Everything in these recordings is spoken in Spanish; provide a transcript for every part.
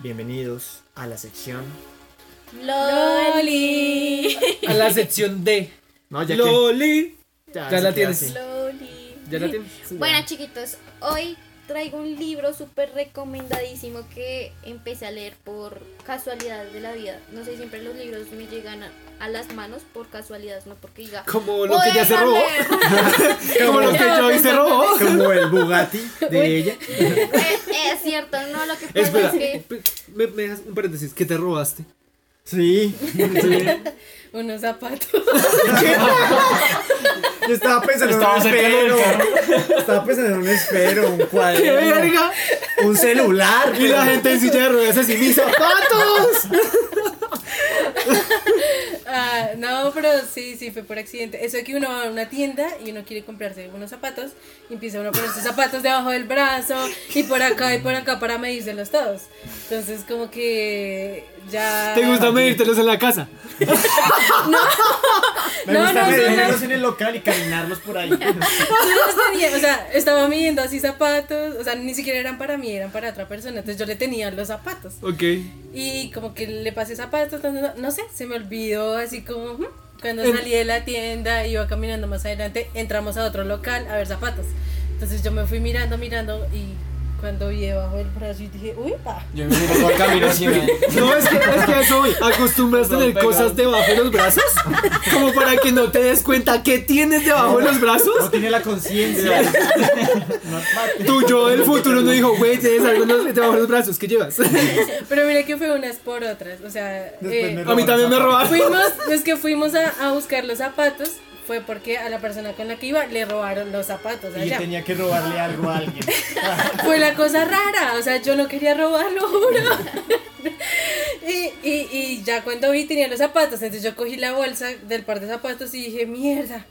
Bienvenidos a la sección. Loli. A la sección D. No, ya Loli. que. Ya se la tienes. Loli. ¿Ya la tienes? Bueno, chiquitos, hoy traigo un libro súper recomendadísimo que empecé a leer por casualidad de la vida. No sé, siempre los libros me llegan a, a las manos por casualidad, no porque diga. Como lo que ya se "Voy a robó. leer". Como lo que yo hice robó. Como el Bugatti de ella. es, cierto, no, lo que pasa Espera, es que me, me dejas un paréntesis. ¿Qué te robaste? Sí. unos zapatos. Yo estaba pensando Estaba en un espero. Estaba pensando en un espero, un ¡Qué cuaderno, verga! un celular. Y la gente en silla de ruedas así, mis zapatos. Ah, no, pero sí, sí, fue por accidente. Eso de que uno va a una tienda y uno quiere comprarse unos zapatos y empieza uno a ponerse zapatos debajo del brazo y por acá y por acá para medírselos todos. Entonces, como que ya. ¿Te gusta medírtelos en la casa? Me No, gusta no, medirlos no. en el local y caminarlos por ahí. Yo los tenía, o sea, estaba midiendo así zapatos, o sea, ni siquiera eran para mí, eran para otra persona. Entonces yo le tenía los zapatos. Ok. Y como que le pasé zapatos, no, no- no sé, se me olvidó así como cuando salí de la tienda, iba caminando más adelante, entramos a otro local a ver zapatos. Entonces yo me fui mirando, mirando y cuando vi debajo del brazo y dije, uy, pa. Yo me miro el camino así. No, es que, es que a eso voy. ¿Acostumbras a tener No, cosas debajo de los brazos? Como para que no te des cuenta qué tienes debajo de los No brazos. tiene la conciencia. No, Tu yo del futuro no dijo, güey, tienes algo debajo de los brazos. ¿Qué llevas? Pero mira que fue unas por otras, o sea, eh, A mí también me robaron. fuimos, es que fuimos a, a buscar los zapatos, fue porque a la persona con la que iba le robaron los zapatos Y allá. tenía que robarle algo a alguien. Fue la cosa rara, o sea, yo no quería robarlo, juro. Y, y, y ya cuando vi tenía los zapatos, entonces yo cogí la bolsa del par de zapatos y dije, mierda.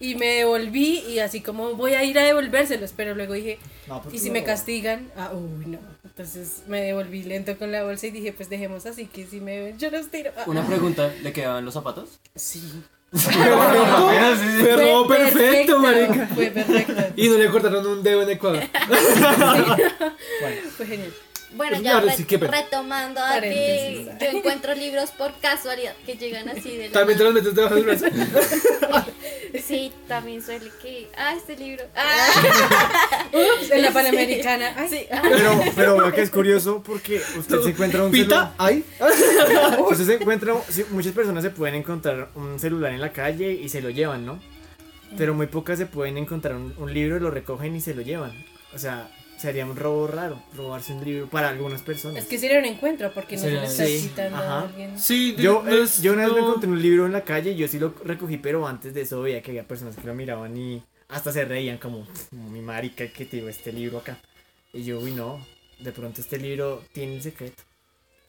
Y me devolví y así como voy a ir a devolvérselos, pero luego dije, No, pues y si no. me castigan, ah, uy, no. Entonces me devolví lento con la bolsa y dije, pues dejemos así, que si me ven, yo los tiro. Ah, Una pregunta, ¿le quedaban los zapatos? Sí. Fue perfecto, marica. Fue perfecto. Y no le cortaron un dedo en Ecuador. Fue genial. Bueno, Pues ya re- sí, retomando a que yo encuentro libros por casualidad que llegan así de la También te los metes debajo del brazo. Sí, también suele que. Ah, este libro. Ah, Ups, en la Panamericana. Ay, sí. Pero, pero veo que es curioso porque usted se encuentra un Pita, ay. celular. Usted se encuentra. sí, muchas personas se pueden encontrar un celular en la calle y se lo llevan, ¿no? Pero muy pocas se pueden encontrar un, un libro, lo recogen y se lo llevan. O sea, sería un robo raro robarse un libro para algunas personas. Es que sería un encuentro porque no se le está sí, quitando a alguien. Sí, Yo, no eh, es- yo una vez me encontré un libro en la calle y yo sí lo recogí, pero antes de eso veía que había personas que lo miraban y hasta se reían como, "Como mi marica que te dio este libro acá. Y yo, uy, no, de pronto este libro tiene el secreto.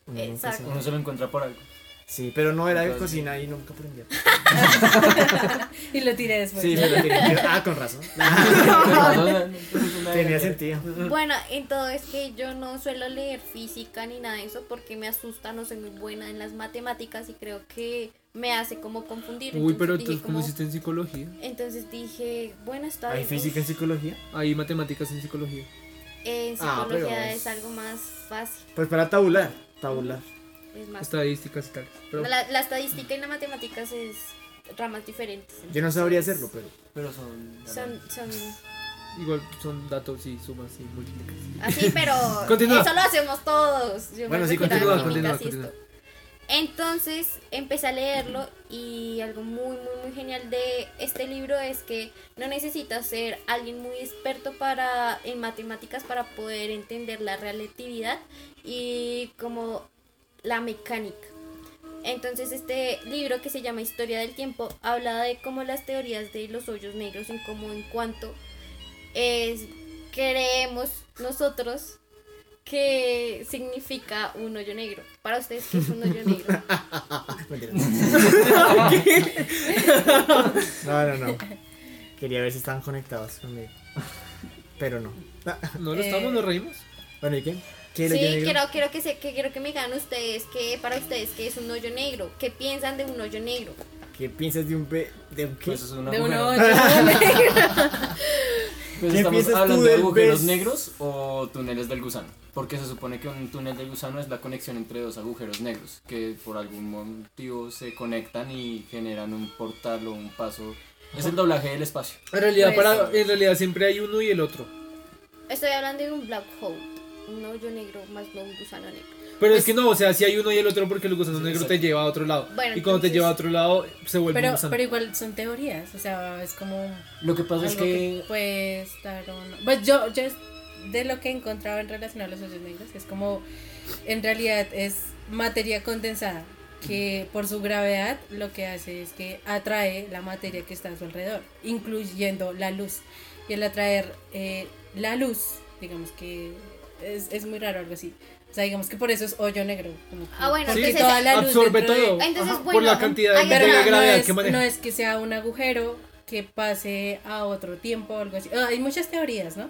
Uno nunca Exacto. Uno se lo encuentra por algo. Sí, pero no era de cocina y nunca aprendí. Y lo tiré después. Sí, me lo tiré. Ah, con razón. Tenía sentido. Bueno, en todo es que yo no suelo leer física ni nada de eso porque me asusta, no soy muy buena en las matemáticas y creo que me hace como confundir. Uy, pero Entonces dije entonces, ¿cómo como- hiciste en psicología? Entonces dije, bueno, está ¿Hay bien. física en psicología? Hay matemáticas en psicología. En Ah, pero psicología es- es algo más fácil, Pues para tabular. Tabular. Es más Estadísticas y tal. Pero La, la estadística y la matemáticas es ramas diferentes. Yo no sabría hacerlo, pero. Pero son. Son, son igual son datos y sumas y multiplicaciones. así, pero Continúa. eso lo hacemos todos. Yo Bueno, sí, continúa, continúa, esto. Entonces empecé a leerlo y algo muy, muy, muy genial de este libro es que no necesitas ser alguien muy experto para, en matemáticas para poder entender la relatividad y como la mecánica. Entonces este libro que se llama Historia del Tiempo habla de cómo las teorías de los hoyos negros en cómo en cuanto es, creemos nosotros que significa un hoyo negro. Para ustedes, ¿qué es un hoyo negro? No, no, no. Quería ver si estaban conectados conmigo. Pero no. No lo Eh, estamos, nos reímos. Bueno, ¿y qué? ¿Qué es el Sí, quiero, quiero, que se, que quiero que me digan ustedes que para ustedes qué es un hoyo negro. ¿Qué piensan de un hoyo negro? ¿Qué piensas de un pe... de un qué? Pues es una De un hoyo negro. Pues ¿Qué estamos hablando de agujeros pez? negros o túneles del gusano. Porque se supone que un túnel del gusano es la conexión entre dos agujeros negros que por algún motivo se conectan y generan un portal o un paso. Es el doblaje del espacio. En realidad, Pues- para, en realidad siempre hay uno y el otro. Estoy hablando de un black hole, un hoyo negro más no un gusano negro. Pero Pues- es que no, o sea, si hay uno y el otro porque el gusano Sí, negro te lleva a otro lado. Bueno, y cuando te lleva a otro lado, se vuelve un Pero, gusano. pero igual son teorías, o sea, es como Lo que pasa es que, no. Pues yo, yo es de lo que he encontrado en relación a los hoyos negros, es como en realidad es materia condensada que por su gravedad lo que hace es que atrae la materia que está a su alrededor, incluyendo la luz. Y al atraer eh, la luz, digamos que es, es muy raro algo así. O sea, digamos que por eso es hoyo negro. como que- Ah, bueno, porque entonces- toda la luz absorbe dentro de- todo. Entonces, Ajá, bueno, por la cantidad de, hay de pero gravedad no es, que maneja. no es que sea un agujero que pase a otro tiempo o algo así. Ah, hay muchas teorías, ¿no?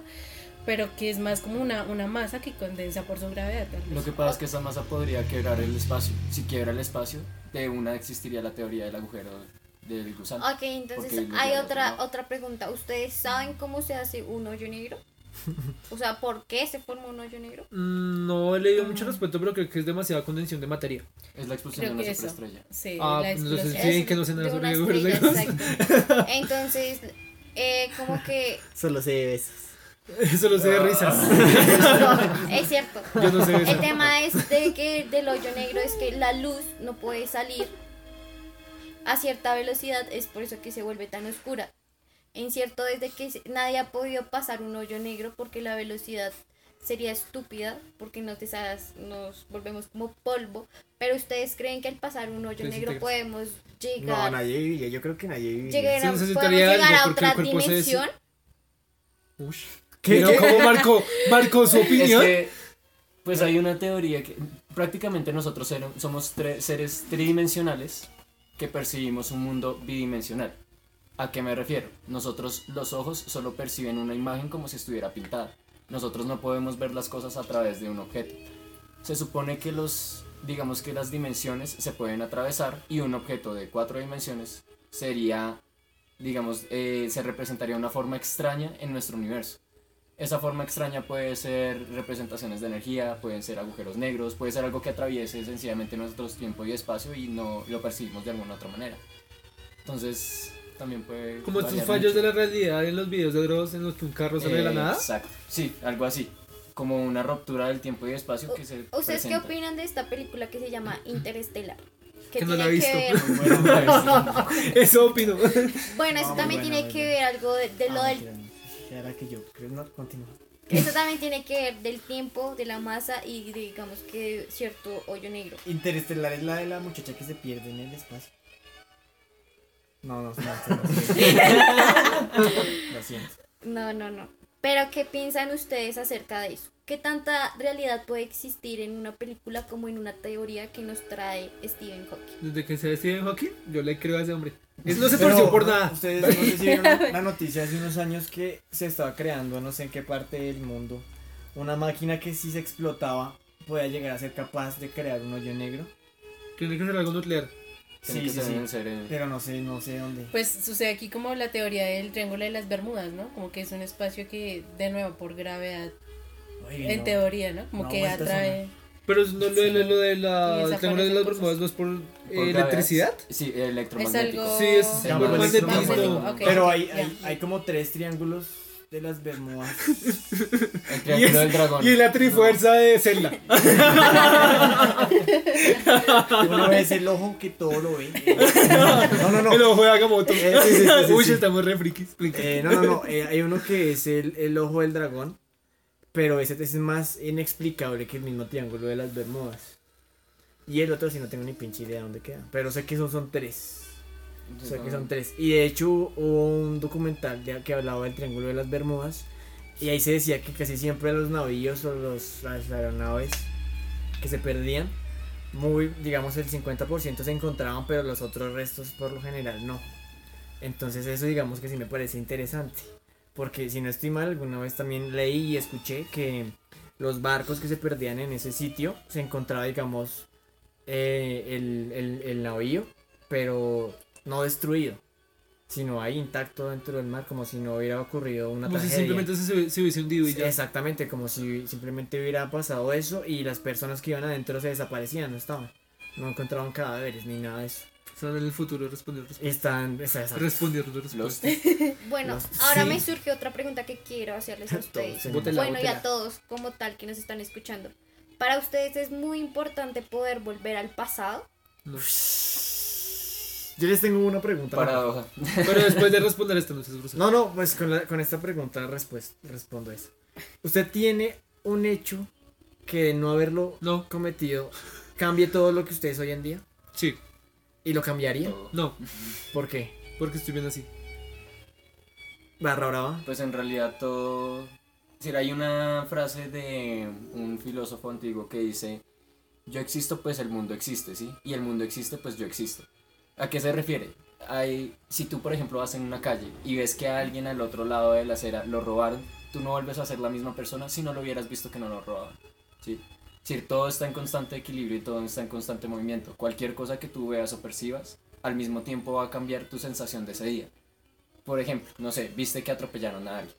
Pero que es más como una, una masa que condensa por su gravedad. lo que pasa es que esa masa podría quebrar el espacio. Si quiebra el espacio, de una existiría la teoría del agujero del gusano. Ok, entonces hay otra ¿no? otra pregunta. ¿Ustedes saben cómo se hace un hoyo negro? O sea, ¿por qué se forma un hoyo negro? Mm, No he leído mucho respecto, pero creo que es demasiada condensación de materia. Es la explosión Creo de una superestrella. Sí, Ah, la entonces explosión. sí, que no sé nada de sobre una estrella, exacto. Entonces, eh, como que Solo sé de besos. Eso lo sé de risas. es cierto. Yo no sé El tema es de que del hoyo negro es que la luz no puede salir a cierta velocidad, es por eso que se vuelve tan oscura. En cierto, desde que nadie ha podido pasar un hoyo negro porque la velocidad sería estúpida, porque nos, deshagas- nos volvemos como polvo. Pero ustedes creen que al pasar un hoyo negro podemos No, llegar, nadie viviría. Yo creo que nadie viviría. llegar, Sí, a, necesitaría podemos llegar algo a porque el otra dimensión. Ush. ¿Qué? Pero como marcó, marcó su Es opinión. que, pues hay una teoría que prácticamente nosotros somos seres tridimensionales que percibimos un mundo bidimensional. ¿A qué me refiero? Nosotros los ojos solo perciben una imagen como si estuviera pintada. Nosotros no podemos ver las cosas a través de un objeto. Se supone que los, digamos que las dimensiones se pueden atravesar y un objeto de cuatro dimensiones sería, digamos, eh, se representaría una forma extraña en nuestro universo. Esa forma extraña puede ser representaciones de energía, pueden ser agujeros negros, puede ser algo que atraviese sencillamente nuestros tiempo y espacio y no lo percibimos de alguna otra manera. Entonces, también puede... Como estos fallos mucho. de la realidad en los videos de Dross en los que un carro sale de la Eh, nada. Exacto, sí, algo así. Como una ruptura del tiempo y espacio que se ¿Ustedes qué presenta. opinan de esta película que se llama Interestelar? Que no la tiene he que visto. ver- Muy buena, Eso opino. bueno, eso No, también buena, tiene muy que ver algo de, de lo Ah, del mentira, no. Era que yo creo no continúa. Eso también tiene que ver del tiempo, de la masa y digamos que cierto hoyo negro. Interestelar es la de la muchacha que se pierde en el espacio. No, no, no, no, no, Lo siento. No, no, no. Pero ¿qué piensan ustedes acerca de eso? ¿Qué tanta realidad puede existir en una película como en una teoría que nos trae Stephen Hawking? Desde que se Stephen Hawking, yo le creo a ese hombre. Él no se Pero, torció por nada. Ustedes no sé si vieron la noticia hace unos años que se estaba creando, no sé en qué parte del mundo, una máquina que si se explotaba podía llegar a ser capaz de crear un hoyo negro. Tiene que ser algo nuclear. Tiene Sí, que sí, sí. en serio. Pero no sé, no sé dónde. Pues sucede aquí como la teoría del triángulo de las Bermudas, ¿no? Como que es un espacio que, de nuevo, por gravedad, Oye, en no. teoría, ¿no? Como No, que atrae... Pero no, lo, de- lo, lo de la el triángulo de las. Bermudas no es por, eh, Por electricidad. Sí, Es electromagnético. algo... Sí, es magnetismo. Ok, Pero hay, hay como tres triángulos de las Bermudas. El triángulo del dragón. Y la trifuerza de Zelda. Uno ve el ojo que todo lo ve. No, no, no. El ojo de Agamotto. Eh, sí, sí, sí, sí, Uy, sí. estamos re frikis. Eh, no, no, no. eh, hay uno que es el, el ojo del dragón. Pero ese es más inexplicable que el mismo triángulo de las Bermudas. Y el otro sí no tengo ni pinche idea de dónde queda. Pero sé que son, son tres. O sea que son tres. Y de hecho hubo un documental de- que hablaba del Triángulo de las Bermudas. Y ahí se decía que casi siempre los navíos o los, las aeronaves que se perdían, muy, digamos el 50% se encontraban, pero los otros restos por lo general no. Entonces eso digamos que sí me parece interesante. Porque si no estoy mal, alguna vez también leí y escuché que los barcos que se perdían en ese sitio se encontraba, digamos, eh, el, el, el navío, pero no destruido. sino ahí intacto dentro del mar, como si no hubiera ocurrido una Como si tragedia. simplemente se, se hubiese hundido y ya. Exactamente, como si simplemente hubiera pasado eso y las personas que iban adentro se desaparecían, no estaban. No encontraban cadáveres ni nada de eso. Están en el futuro responder. Están. Los- Bueno, Los- ahora sí. me surge otra pregunta que quiero hacerles a ustedes. bueno, y a todos como tal que nos están escuchando. Para ustedes es muy importante poder volver al pasado. No. Yo les tengo una pregunta. Paradoja. Pero después de responder esta no. No, no, pues con, la- con esta pregunta respues- respondo eso. ¿Usted tiene un hecho que de no haberlo No, cometido cambie todo lo que usted es hoy en día? sí, ¿Y lo cambiaría? no, ¿Por qué? porque estoy bien así. Barra brava. Pues en realidad todo... Es decir, hay una frase de un filósofo antiguo que dice, yo existo pues el mundo existe, ¿sí? Y el mundo existe pues yo existo. ¿A qué se refiere? Hay, si tú por ejemplo vas en una calle y ves que a alguien al otro lado de la acera lo robaron, tú no vuelves a ser la misma persona si no lo hubieras visto que no lo robaban, ¿sí? Es decir, todo está en constante equilibrio y todo está en constante movimiento. Cualquier cosa que tú veas o percibas, al mismo tiempo va a cambiar tu sensación de ese día. Por ejemplo, no sé, viste que atropellaron a alguien.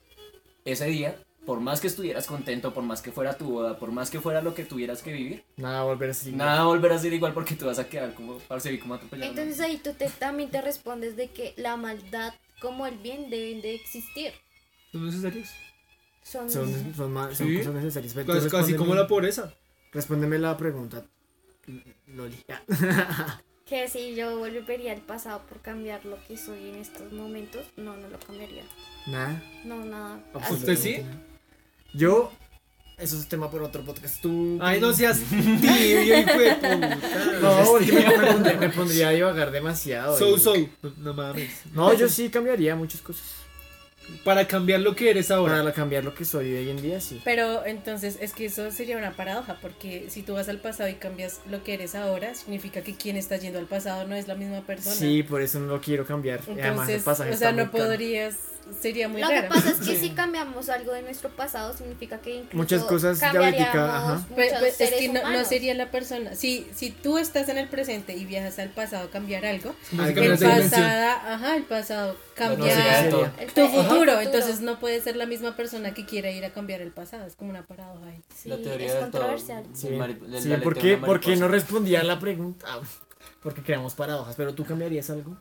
Ese día, por más que estuvieras contento, por más que fuera tu boda, por más que fuera lo que tuvieras que vivir, Nada, volver así. nada volverá a ser igual porque tú vas a quedar como, parce, vi cómo atropellaron. a Entonces ahí tú te, también te respondes de que la maldad como el bien deben de existir. ¿Son necesarios? Son, Son, son, son Sí. cosas necesarias. Casi, Entonces, casi como la pobreza. Respóndeme la pregunta. Loli. Que si yo volvería al pasado por cambiar lo que soy en estos momentos, no, no lo cambiaría. Nada. No, nada. ¿Usted sí? Yo. Eso es tema por otro podcast. Tú. Ay, no seas tibio, hijo de puta. No, porque me, me pondría, me pondría a divagar demasiado. So, y- so. No, no mames. No, yo sí cambiaría muchas cosas. Para cambiar lo que eres ahora. Para cambiar lo que soy hoy en día, sí. Pero entonces es que eso sería una paradoja, porque si tú vas al pasado y cambias lo que eres ahora, significa que quien está yendo al pasado no es la misma persona. Sí, por eso no lo quiero cambiar. Además, el pasaje o sea, está no muy caro. podrías, sería muy Lo que pasa es que Sí. si cambiamos algo de nuestro pasado, significa que incluso Muchas cosas cambiaríamos Pues- pues, es que no, sería la persona. Si, si tú estás en el presente y viajas al pasado a cambiar algo, el dimensión. pasado, ajá, el pasado cambia. El tu el futuro, entonces no puede ser la misma persona que quiera ir a cambiar el pasado, es como una paradoja ahí. Sí, la teoría es del todo. controversial. Sí, sí, ¿por de qué, una por qué no respondía a la pregunta? Porque creamos paradojas, pero tú cambiarías algo.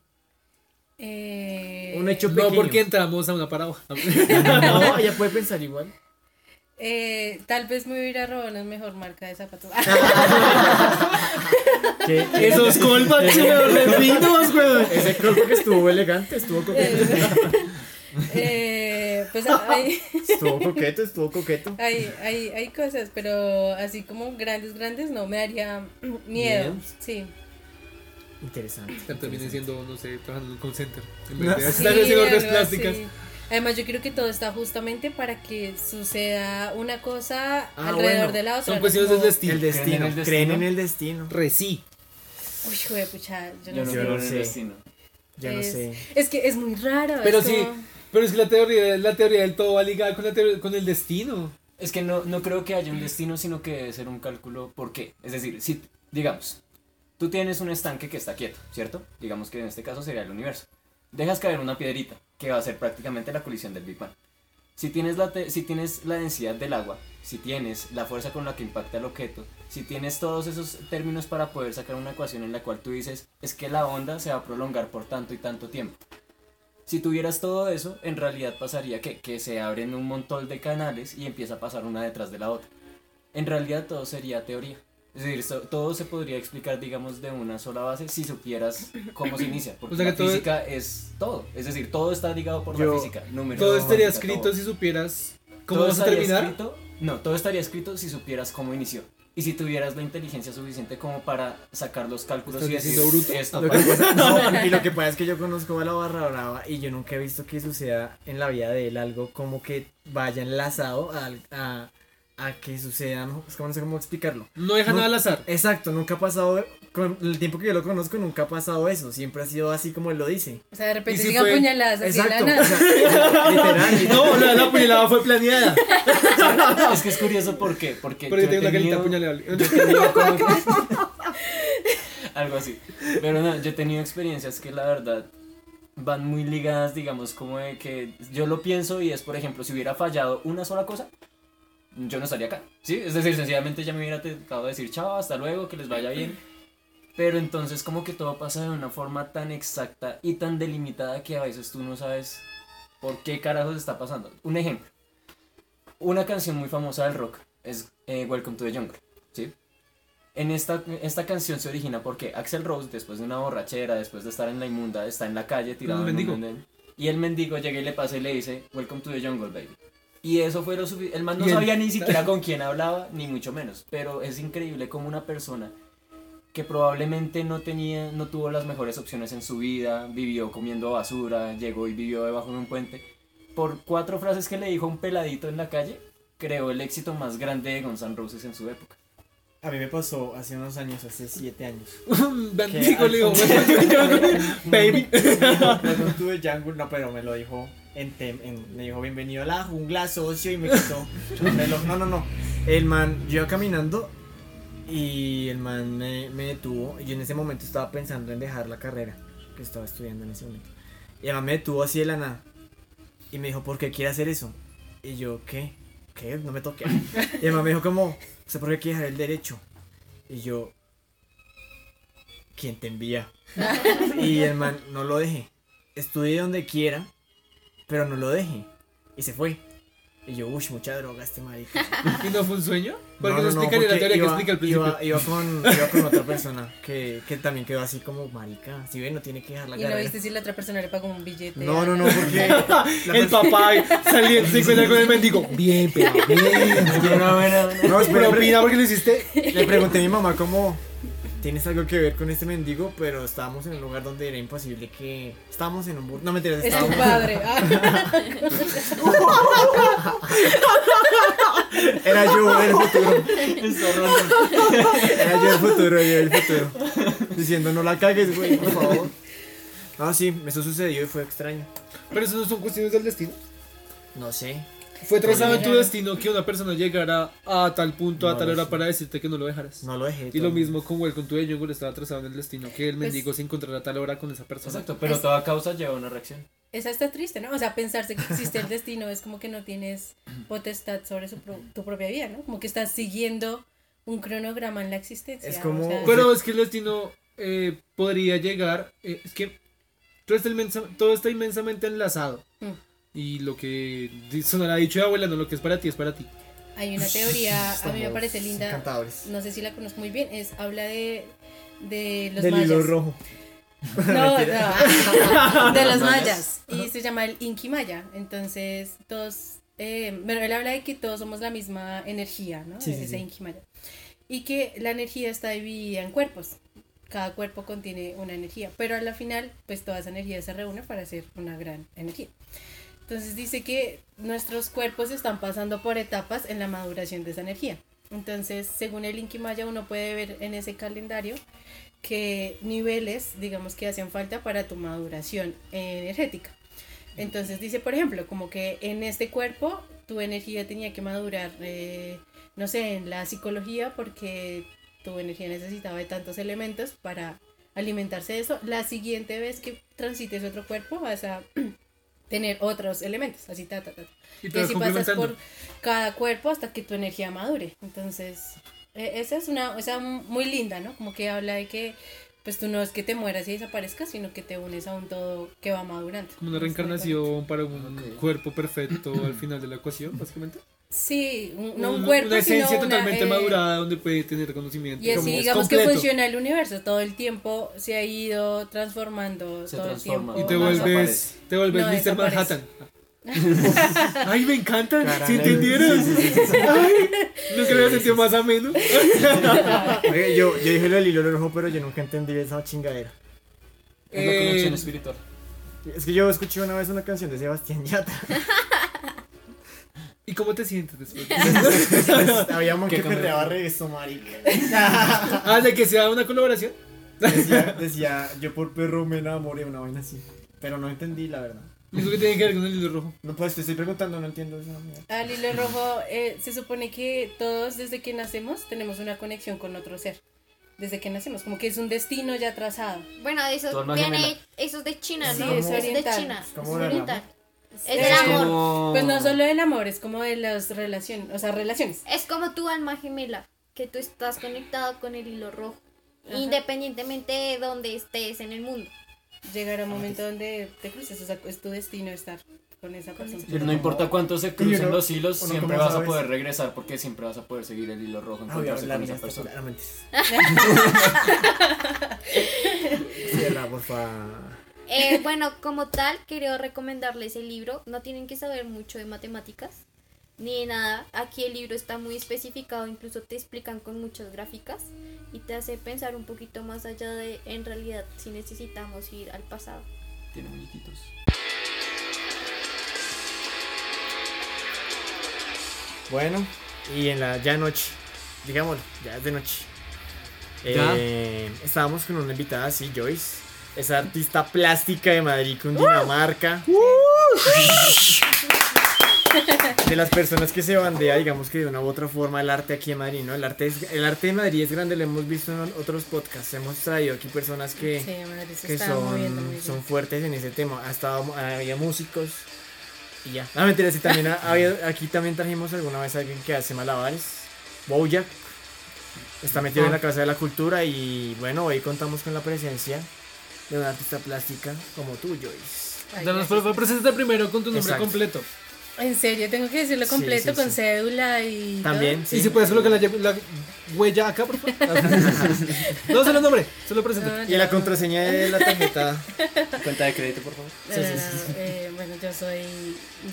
Eh, Un hecho No, pequeño. porque entramos a una paradoja. No, ella puede pensar igual. eh, tal vez me hubiera robado una mejor marca de zapatos. Que- Esos callbacks se me güey. ese que estuvo elegante, estuvo coqueto. Eh, pues hay, Estuvo coqueto, estuvo coqueto. hay, hay, hay cosas, pero así como grandes, grandes, no, me daría miedo. ¿Miedo? Sí. Interesante. Terminé siendo, no sé, trabajando en un call center. En No. vez de Sí, estar haciendo plásticas. Además, yo creo que todo está justamente para que suceda una cosa Ah, alrededor bueno. de la otra. Son ¿no? cuestiones del destino. El destino. ¿Creen en el destino? Reci. Uy, joder, pucha, yo no, Yo no sé. Yo creo no en el sé. destino. Yo no es, sé. es que es muy raro. Pero es sí, como- pero es que la teoría, la teoría del todo va ligada con, la teoría- con el destino. Es que no, no creo que haya un destino, sino que debe ser un cálculo. ¿Por qué? Es decir, si, digamos, tú tienes un estanque que está quieto, ¿cierto? Digamos que en este caso sería el universo. Dejas caer una piedrita, que va a ser prácticamente la colisión del Big Bang. Si tienes, la si tienes la densidad del agua, si tienes la fuerza con la que impacta el objeto, si tienes todos esos términos para poder sacar una ecuación en la cual tú dices, es que la onda se va a prolongar por tanto y tanto tiempo. Si tuvieras todo eso, en realidad pasaría que, que se abren un montón de canales y empieza a pasar una detrás de la otra. En realidad todo sería teoría. Es decir, so- todo se podría explicar, digamos, de una sola base si supieras cómo se inicia. Porque O sea que la todo- física es todo. Es decir, todo está ligado por Yo- la física. Números, Todo estaría escrito todo. si supieras cómo Todo vas a estaría terminar. escrito- no, todo estaría escrito si supieras cómo inició. Y si tuvieras la inteligencia suficiente como para sacar los cálculos ¿Estás y decir bruto? esto Lo que pasa. no, y lo que pasa es que yo conozco a la barra brava y yo nunca he visto que suceda en la vida de él algo como que vaya enlazado al- a, a que suceda, no, es que no sé cómo explicarlo. No deja No. nada al azar. Exacto, nunca ha pasado, con el tiempo que yo lo conozco nunca ha pasado eso, siempre ha sido así como él lo dice. O sea, de repente ¿Y si llegan fue- puñaladas Exacto, o sea, literal, literal. No, la, la puñalada fue planeada. Es que es curioso ¿por qué? porque Porque yo he tengo una carita tenido- puñalada. tenido como- algo así pero no yo he tenido experiencias que la verdad van muy ligadas, digamos, como de que yo lo pienso y es, por ejemplo, si hubiera fallado una sola cosa, yo no estaría acá, ¿sí? Es decir, sencillamente ya me hubiera tocado decir chao, hasta luego, que les vaya bien. Pero entonces como que todo pasa de una forma tan exacta y tan delimitada que a veces tú no sabes por qué carajos está pasando. Un ejemplo. Una canción muy famosa del rock es eh, Welcome to the Jungle, ¿sí? En esta, esta canción se origina porque Axel Rose, después de una borrachera, después de estar en la inmunda, está en la calle tirado en un mendigo. y el mendigo llega y le pasa y le dice Welcome to the Jungle, baby. Y eso fue lo suficiente. El man no sabía ni siquiera con quién hablaba, ni mucho menos. Pero es increíble como una persona que probablemente no tenía, no tuvo las mejores opciones en su vida, vivió comiendo basura, llegó y vivió debajo de un puente. Por cuatro frases que le dijo un peladito en la calle, creó el éxito más grande de Guns N' Roses en su época. A mí me pasó hace unos años, hace siete años. Un bandido le digo, baby. Cuando tuve no, pero me lo dijo en, en- me dijo bienvenido a la jungla, socio, y me quitó. el reloj. No, no, no. El man, yo iba caminando y el man me, me detuvo. Y yo en ese momento estaba pensando en dejar la carrera que estaba estudiando en ese momento. Y el man me detuvo así de la nada. Y me dijo, ¿por qué quiere hacer eso? Y yo, ¿qué? ¿Qué? No me toqué. Y el man me dijo como, ¿usted por qué quiere dejar el derecho? Y yo, ¿quién te envía? Y el man, no lo deje. Estudie donde quiera, pero no lo deje. Y se fue. Y yo, uy, mucha droga este marica. ¿Y no fue un sueño? Porque no, no, no, no, explicaría la teoría que explica al principio. iba, iba con, iba con otra persona que, que también quedó así como marica. Si ve, no tiene que dejar la Y no carrera. viste si la otra persona le pagó un billete. No, no, no, porque El papá saliendo se encuentra con el mendigo. Bien, pero bien. No, espera, Propina porque lo hiciste. Le pregunté a mi mamá como tienes algo que ver con este mendigo, pero estábamos en un lugar donde era imposible que estábamos en un bur... No mentiras, Es tu estábamos padre. Ah, era yo el futuro, era yo el futuro, yo el futuro. Diciendo no la cagues, güey, por favor. No, sí, eso sucedió y fue extraño. Pero eso no son cuestiones del destino. No sé. Fue trazado en tu destino que una persona llegara a tal punto, a tal hora sé. para decirte que no lo dejaras. No lo dejé. Y lo mismo con Welcome to the Jungle estaba trazado en el destino que el Pues- mendigo se encontrara a tal hora con esa persona. Exacto, pero toda causa lleva una reacción. Esa está triste, ¿no? O sea, pensarse que existe el destino es como que no tienes potestad sobre su pro- tu propia vida, ¿no? Como que estás siguiendo un cronograma en la existencia. Es como- o sea, Pero es que el destino eh, podría llegar. eh, es que todo está, inmensa- todo está inmensamente enlazado. Mm. Y lo que sonará dicho de abuela, no lo que es para ti es para ti. hay una teoría, a mí me parece linda, Encantadores. no sé si la conozco muy bien, es habla de, de los Del mayas. hilo rojo. No, no, de los Mayas. mayas. Y se llama el Inki Maya. Entonces, todos, eh, bueno, él habla de que todos somos la misma energía, ¿no? Sí, sí, Ese sí. Inki Maya. Y que la energía está dividida en cuerpos. Cada cuerpo contiene una energía, pero a la final, pues toda esa energía se reúne para hacer una gran energía. Entonces dice que nuestros cuerpos están pasando por etapas en la maduración de esa energía. Entonces, según el Inki Maya, uno puede ver en ese calendario qué niveles, digamos, que hacen falta para tu maduración energética. Entonces dice, por ejemplo, como que en este cuerpo tu energía tenía que madurar, eh, no sé, en la psicología porque tu energía necesitaba de tantos elementos para alimentarse de eso. La siguiente vez que transites otro cuerpo vas a tener otros elementos, así ta, ta, ta. Y Y así pasas por cada cuerpo hasta que tu energía madure. Entonces, e- esa es una, esa muy linda, ¿no? Como que habla de que, pues tú no es que te mueras y desaparezcas, sino que te unes a un todo que va madurando. Como una reencarnación para un cuerpo perfecto al final de la ecuación, básicamente. Sí, un- no un Una- cuerpo, Una esencia sino una, totalmente eh, madurada donde puede tener conocimiento. Y así como es digamos que completo. funciona el universo, todo el tiempo se ha ido transformando, Se todo transforma. el tiempo. Y te No, vuelves, te vuelves No, Mr. desaparece. Manhattan. Ay, me encanta. Si entendieras. Sí, sí, sí, sí. Ay, nunca lo había sentido más ameno. Oye, yo, yo dije lo del hilo rojo, pero yo nunca entendí esa chingadera. Es la Eh, conexión espiritual. Es que yo escuché una vez una canción de Sebastián Yatra. ¿Y cómo te sientes después? Había un ¿Qué que perreaba reggaetón, marica. ah, de que sea una colaboración. Decía, decía, yo por perro me enamoré, una vaina así. Pero no entendí, la verdad. Eso que tiene que ver con el hilo rojo. No, pues te estoy preguntando, no entiendo esa mierda. Al hilo rojo, eh, se supone que todos desde que nacemos tenemos una conexión con otro ser. desde que nacemos, como que es un destino ya trazado. Bueno, eso viene, eso es de China, Sí, ¿no? es Eso es de. China. Es es oriental. Es Es del amor. como- Pues no solo del amor, es como de las relaciones, o sea, relaciones. Es como tu alma gemela, que tú estás conectado con el hilo rojo, Ajá. independientemente de donde estés en el mundo. Llegará un momento donde te cruces, o sea, es tu destino estar con esa persona. Pero no importa cuánto se crucen los hilos, siempre vas a poder regresar porque siempre vas a poder seguir el hilo rojo, Ah, encontrarse hablar con de esa persona. Ah, mentiras. Cierra, por favor. Eh, bueno, como tal, quiero recomendarles el libro. No tienen que saber mucho de matemáticas ni de nada. Aquí el libro está muy especificado, incluso te explican con muchas gráficas y te hace pensar un poquito más allá de en realidad si necesitamos ir al pasado. Tiene muñequitos. Bueno, y en la ya noche, digámoslo, ya es de noche. Ya. Eh, estábamos con una invitada, sí, Joyce. Esa artista plástica de Madrid, Cundinamarca. De las personas que se bandea, digamos que de una u otra forma, el arte aquí en Madrid, ¿no? El arte, es- el arte de Madrid es grande, lo hemos visto en otros podcasts. Hemos traído aquí personas que, Sí, que son, son fuertes en ese tema. Ha estado, había músicos y ya. No, mentira, sí, también ha- había, aquí también trajimos alguna vez a alguien que hace malabares. Bojack. Está metido en la Casa de la Cultura y bueno, hoy contamos con la presencia de una artista plástica como tú, Joyce. Ay, Danos, por favor, preséntate primero con tu nombre Exacto. completo. En serio, tengo que decirlo completo sí, con sí. cédula y. También, sí. Y si puedes colocar la, lle- la huella acá, por favor. no, solo nombre, solo todo. No, Y la contraseña de la tarjeta. Cuenta de crédito, por favor. no, sí, no, sí, no, sí. eh, bueno, yo soy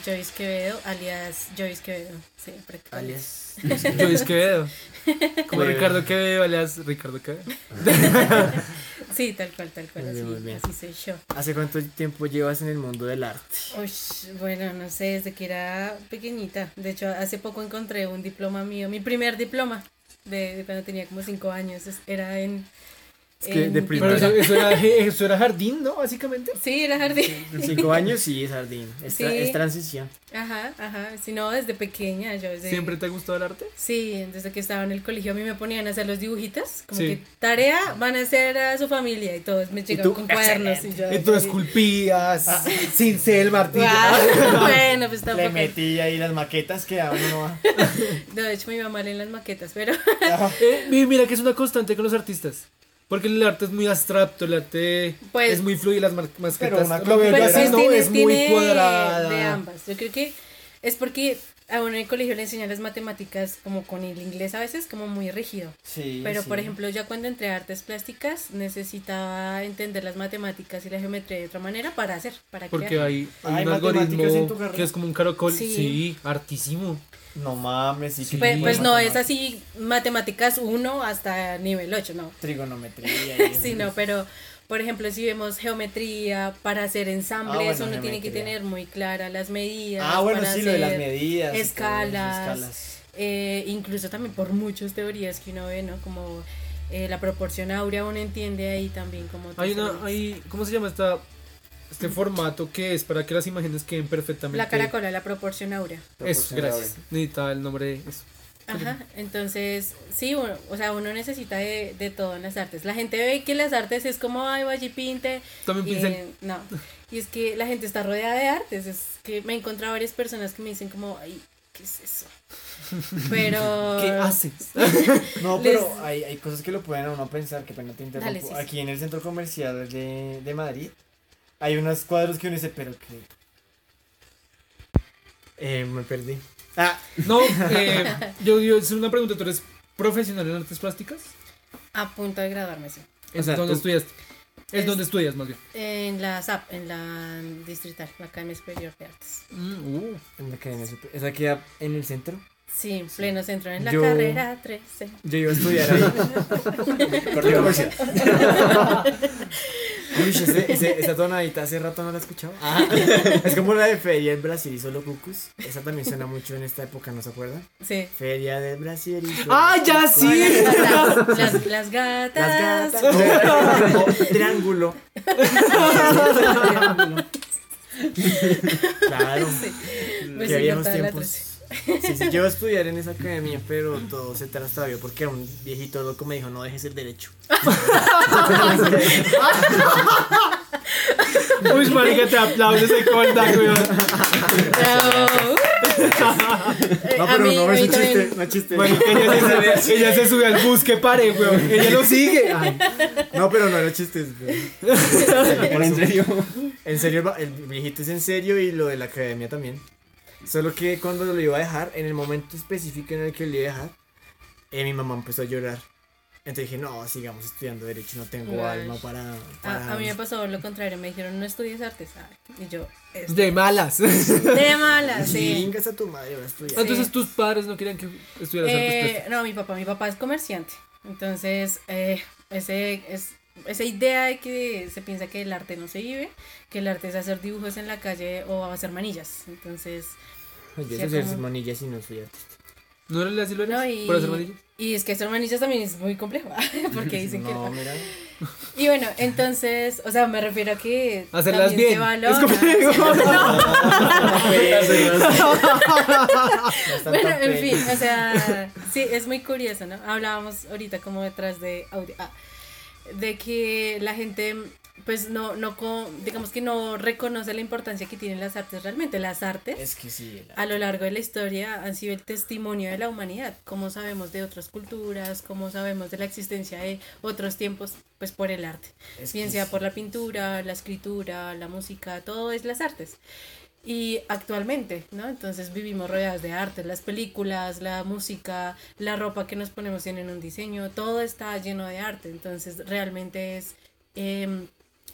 Joyce Quevedo, alias Joyce Quevedo. Sí, prácticamente. Alias. Joyce Quevedo. Como. Ricardo Quevedo, alias Ricardo Quevedo. Sí, tal cual, tal cual. Bien, así, muy bien. así soy yo. ¿Hace cuánto tiempo llevas en el mundo del arte? Bueno, no sé, desde que era pequeñita. De hecho, hace poco encontré un diploma mío, mi primer diploma de, de cuando tenía como cinco años. Era en. Es que en de Pero primero- eso, eso era, eso era jardín, ¿no? Básicamente. Sí, era jardín. Cinco años sí es jardín. Es, tra- Sí. es transición. Ajá, ajá. Si no, desde pequeña. Yo desde, ¿Siempre te ha gustado el arte? Sí, desde que estaba en el colegio a mí me ponían a hacer los dibujitos. Como Sí. que tarea van a hacer a su familia y todos me llegaban con cuadernos. Y yo, Y tú esculpías, cincel, martillo. "Guau". bueno, pues Le tampoco. metí ahí las maquetas que a uno No, de hecho me iba mal en las maquetas, pero Eh, mi- mira que es una constante con los artistas. Porque el arte es muy abstracto, el arte Pues- es muy fluido, las mar- masquetas. Pero una lo veo yo Pues así, es, ¿no? tiene, es muy tiene cuadrada. de ambas. Yo creo que es porque a uno en el colegio le enseñan las matemáticas como con el inglés a veces, como muy rígido. Sí. Pero sí. por ejemplo, ya cuando entré a artes plásticas necesitaba entender las matemáticas y la geometría de otra manera para hacer, para Porque crear. hay, hay ¿Hay un matemáticas en tu algoritmo que es como un caracol. Sí. Sí, artísimo. No mames, sí. que Pues, pues no es así matemáticas 1 hasta nivel 8, no. Trigonometría. Sí, no, pero por ejemplo, si vemos geometría para hacer ensambles, Ah, bueno, uno tiene que tener muy clara las medidas. Ah, bueno, para sí, lo de las hacer medidas. escalas. escalas. Eh, incluso también por muchas teorías que uno ve, ¿no? Como eh, la proporción áurea, uno entiende ahí también como... Hay una, hay, ¿cómo se llama esta, este formato que es para que las imágenes queden perfectamente? La caracola, la proporción áurea. Eso, Proporción gracias. Necesitaba el nombre de eso. Ajá, entonces, sí, uno, o sea, uno necesita de, de todo en las artes. La gente ve que las artes es como, ay, vaya y pinte. También pincel. no, y es que la gente está rodeada de artes. Es que me he encontrado varias personas que me dicen como, ay, ¿qué es eso? Pero... ¿Qué haces? No, Les- pero hay, hay cosas que lo pueden a uno pensar, que pena te interrumpo. Dale, sí, sí. Aquí en el centro comercial de, de Madrid hay unos cuadros que uno dice, pero que... Eh, me perdí. Ah, No, eh, yo, yo, es una pregunta, ¿tú eres profesional en artes plásticas? A punto de graduarme, sí. ¿Es sea, donde tú- estudiaste? Es Es- donde estudias, más bien. En la SAP, en la distrital, la Academia Superior de Artes. Mm, uh. en la cadena super- ¿Esa queda en el centro? Sí, en pleno centro, en la Yo- carrera 13. Yo iba a estudiar ahí. Corte comercial. Uy, ese, ese- esa tonadita hace rato no la escuchaba. Es como la de Feria del Brasil y solo cucus. Esa también suena mucho en esta época, ¿no se acuerdan? Sí. Feria del Brasil y solo ¡Ah, ya cucus. sí! Las, las gatas. Las gatas. Triángulo. Triángulo. Claro. Me Qué viejos la tiempos. 13. Sí, sí, yo iba a estudiar en esa academia, pero todo se trastabilló porque un viejito loco me dijo, no dejes el derecho. Uy, marica, te aplaudes de colda, weón. No, pero mí- no es un chiste, no es chiste. Marica, ella, se, ella se sube al bus que pare, weón. Ella lo sigue. Ay, No, pero no era chiste. güey. Pero en serio. En el viejito es en serio y lo de la academia también. Solo que cuando lo iba a dejar, en el momento específico en el que lo iba a dejar, eh, mi mamá empezó a llorar. Entonces dije, no, sigamos estudiando Derecho, no tengo Uy. alma para... para- A, a mí me pasó lo contrario, me dijeron, no estudies artes. Ay, Y yo, "Es de malas. de mala, sí. A tu madre, a estudiar. Entonces tus padres no querían que estuvieras Eh, artes no, mi papá, mi papá es comerciante. Entonces, eh, ese es esa idea de que se piensa que el arte no se vive, que el arte es hacer dibujos en la calle o hacer manillas. Entonces, sé hacer como- manillas y no soy artista. ¿No eres lo eres? no, y, ¿Por hacer manillas? y es que hacer manillas también es muy complejo, porque dicen que No, mira. Y bueno, entonces, o sea, me refiero a que Hacerlas se bien. valora- Es como No están Bueno, en fin, o sea, sí, es muy curioso, ¿no? Hablábamos ahorita como detrás de audio, ah, de que la gente, pues no, no, digamos que no reconoce la importancia que tienen las artes realmente. Las artes, Es que sí. la- a lo largo de la historia, han sido el testimonio de la humanidad. Como sabemos de otras culturas, como sabemos de la existencia de otros tiempos, pues por el arte. es Bien sea sí. por la pintura, la escritura, la música, todo es las artes. Y actualmente, ¿no? Entonces vivimos rodeados de arte, las películas, la música, la ropa que nos ponemos tienen un diseño, todo está lleno de arte. Entonces realmente es, em,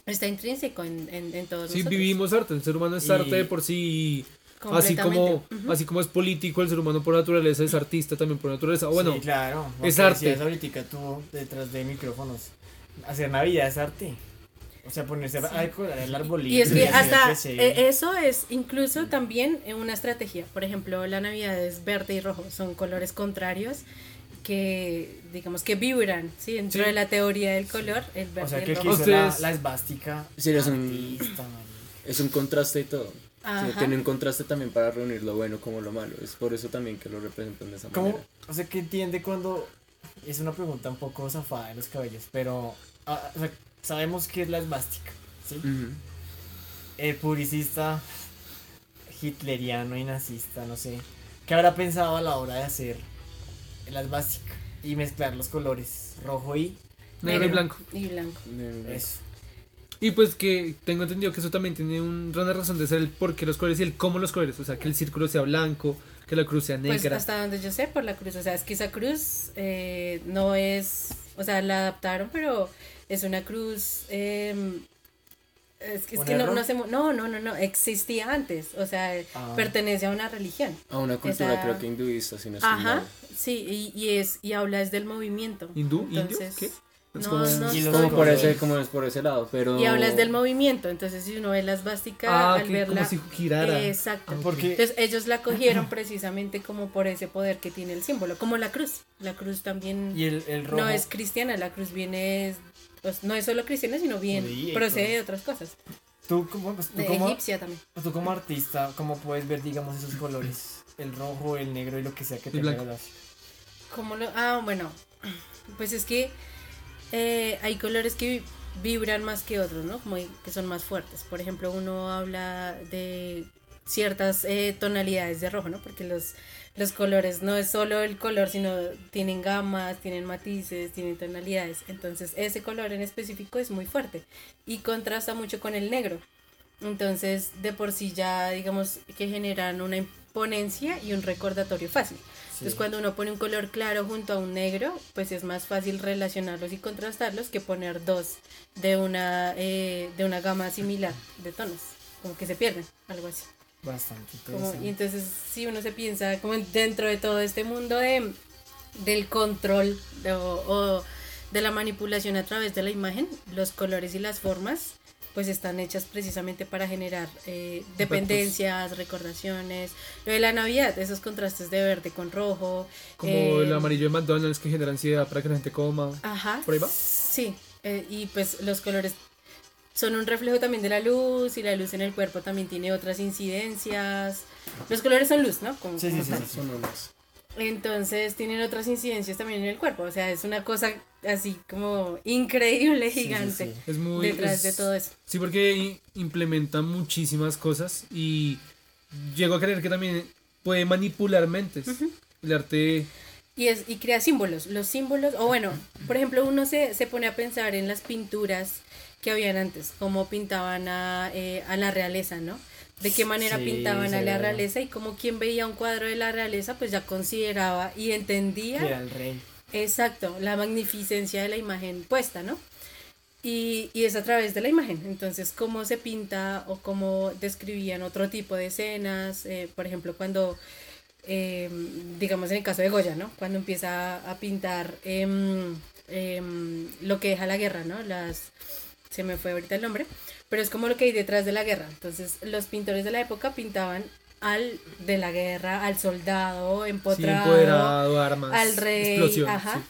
está intrínseco en, en, en todos Sí, nosotros. vivimos arte. El ser humano es Y- arte de por sí. Así como, así como es político, el ser humano por naturaleza es artista también por naturaleza. Bueno, sí, claro. es arte. ahorita tú detrás de micrófonos. Hacer Navidad es arte. O sea, ponerse a decorar el arbolito. Y es que hacer hasta que eh, eso es incluso también una estrategia. Por ejemplo, la Navidad es verde y rojo, son colores contrarios que digamos que vibran, ¿sí? Dentro Sí. de la teoría del color, el verde O sea, y que el que rojo. hizo la, Ustedes- la esvástica. Sí, es un-. Es un contraste y todo. Sí, tiene un contraste también para reunir lo bueno como lo malo. Es por eso también que lo representan de esa ¿Cómo? manera. O sea, ¿qué entiende cuando.? Es una pregunta un poco zafada de los cabellos, pero. ah, o sea, sabemos que es la esvástica, ¿sí? Ujú. El publicista hitleriano y nazista, no sé. ¿Qué habrá pensado a la hora de hacer la esvástica y mezclar los colores rojo y negro y blanco. Y blanco. eso? Y pues que tengo entendido que eso también tiene un- una razón de ser el por qué los colores y el cómo los colores. O sea, que el círculo sea blanco, que la cruz sea Pues negra. hasta donde yo sé por la cruz, o sea, es que esa cruz eh, no es, o sea, la adaptaron, pero es una cruz em, es, que- es ¿Un que no, no, se no, no, no, no, existía antes, o sea, Ah. pertenece a una religión. A una cultura Esa- creo que hinduista, si no estoy Ajá, mal. sí, y, y es y habla es del movimiento. ¿Hindú? ¿Indio? ¿Qué? Es no, como- no Como por, ese, como es por ese lado, pero... Y hablas del movimiento, entonces si uno ve la esvástica Ah, al que verla como si girara. Exacto. Ah, Porque Entonces ellos la cogieron precisamente como por ese poder que tiene el símbolo, como la cruz. La cruz también y el, el rojo. no es cristiana, la cruz viene, pues, no es solo cristiana, sino bien, procede de otras cosas, Tú como, pues, tú de como- egipcia también. tú como artista, ¿cómo puedes ver, digamos, esos colores? El rojo, el negro y lo que sea que blanco. la- ¿Cómo lo? Ah, bueno, pues es que eh, hay colores que vi- vibran más que otros, ¿no? Como que son más fuertes. Por ejemplo, uno habla de ciertas eh, tonalidades de rojo, ¿no? Porque los, los colores no es solo el color, sino tienen gamas, tienen matices, tienen tonalidades. Entonces, ese color en específico es muy fuerte y contrasta mucho con el negro. Entonces, de por sí ya, digamos, que generan una imponencia y un recordatorio fácil. Entonces, cuando uno pone un color claro junto a un negro, pues es más fácil relacionarlos y contrastarlos que poner dos de una, eh, de una gama similar de tonos. Como que se pierden, algo así. Bastante Como, y entonces, si uno se piensa como en- dentro de todo este mundo de, del control de- o, o de la manipulación a través de la imagen, los colores y las formas pues están hechas precisamente para generar eh, dependencias, recordaciones. Lo de la Navidad, esos contrastes de verde con rojo. Como eh, el amarillo de McDonald's que genera ansiedad para que la gente coma. Ajá. ¿Por ahí va? Sí, eh, y pues los colores son un reflejo también de la luz y la luz en el cuerpo también tiene otras incidencias. Los colores son luz, ¿no? Como- Sí, sí, como sí, tal. sí. Son unos. Entonces tienen otras incidencias también en el cuerpo. O sea, es una cosa así como increíble, Sí, sí, gigante. sí. Es muy. Detrás es- de todo eso. Sí, porque implementa muchísimas cosas y llego a creer que también puede manipular mentes. El arte. Y, es, y crea símbolos. Los símbolos, o bueno, por ejemplo, uno se, se pone a pensar en las pinturas que habían antes, cómo pintaban a, eh, a la realeza, ¿no? De qué manera Sí, pintaban a la realeza y como quien veía un cuadro de la realeza, pues ya consideraba y entendía Que era el rey. Exacto, la magnificencia de la imagen puesta, ¿no? Y, y es a través de la imagen. Entonces, cómo se pinta o cómo describían otro tipo de escenas. eh, por ejemplo, cuando, eh, digamos en el caso de Goya, ¿no? Cuando empieza a pintar em, em, lo que deja la guerra, ¿no? Las, se me fue ahorita el nombre, pero es como lo que hay detrás de la guerra. Entonces, los pintores de la época pintaban al de la guerra, al soldado Sí, empotrado, empoderado, armas. al rey, ajá. sí.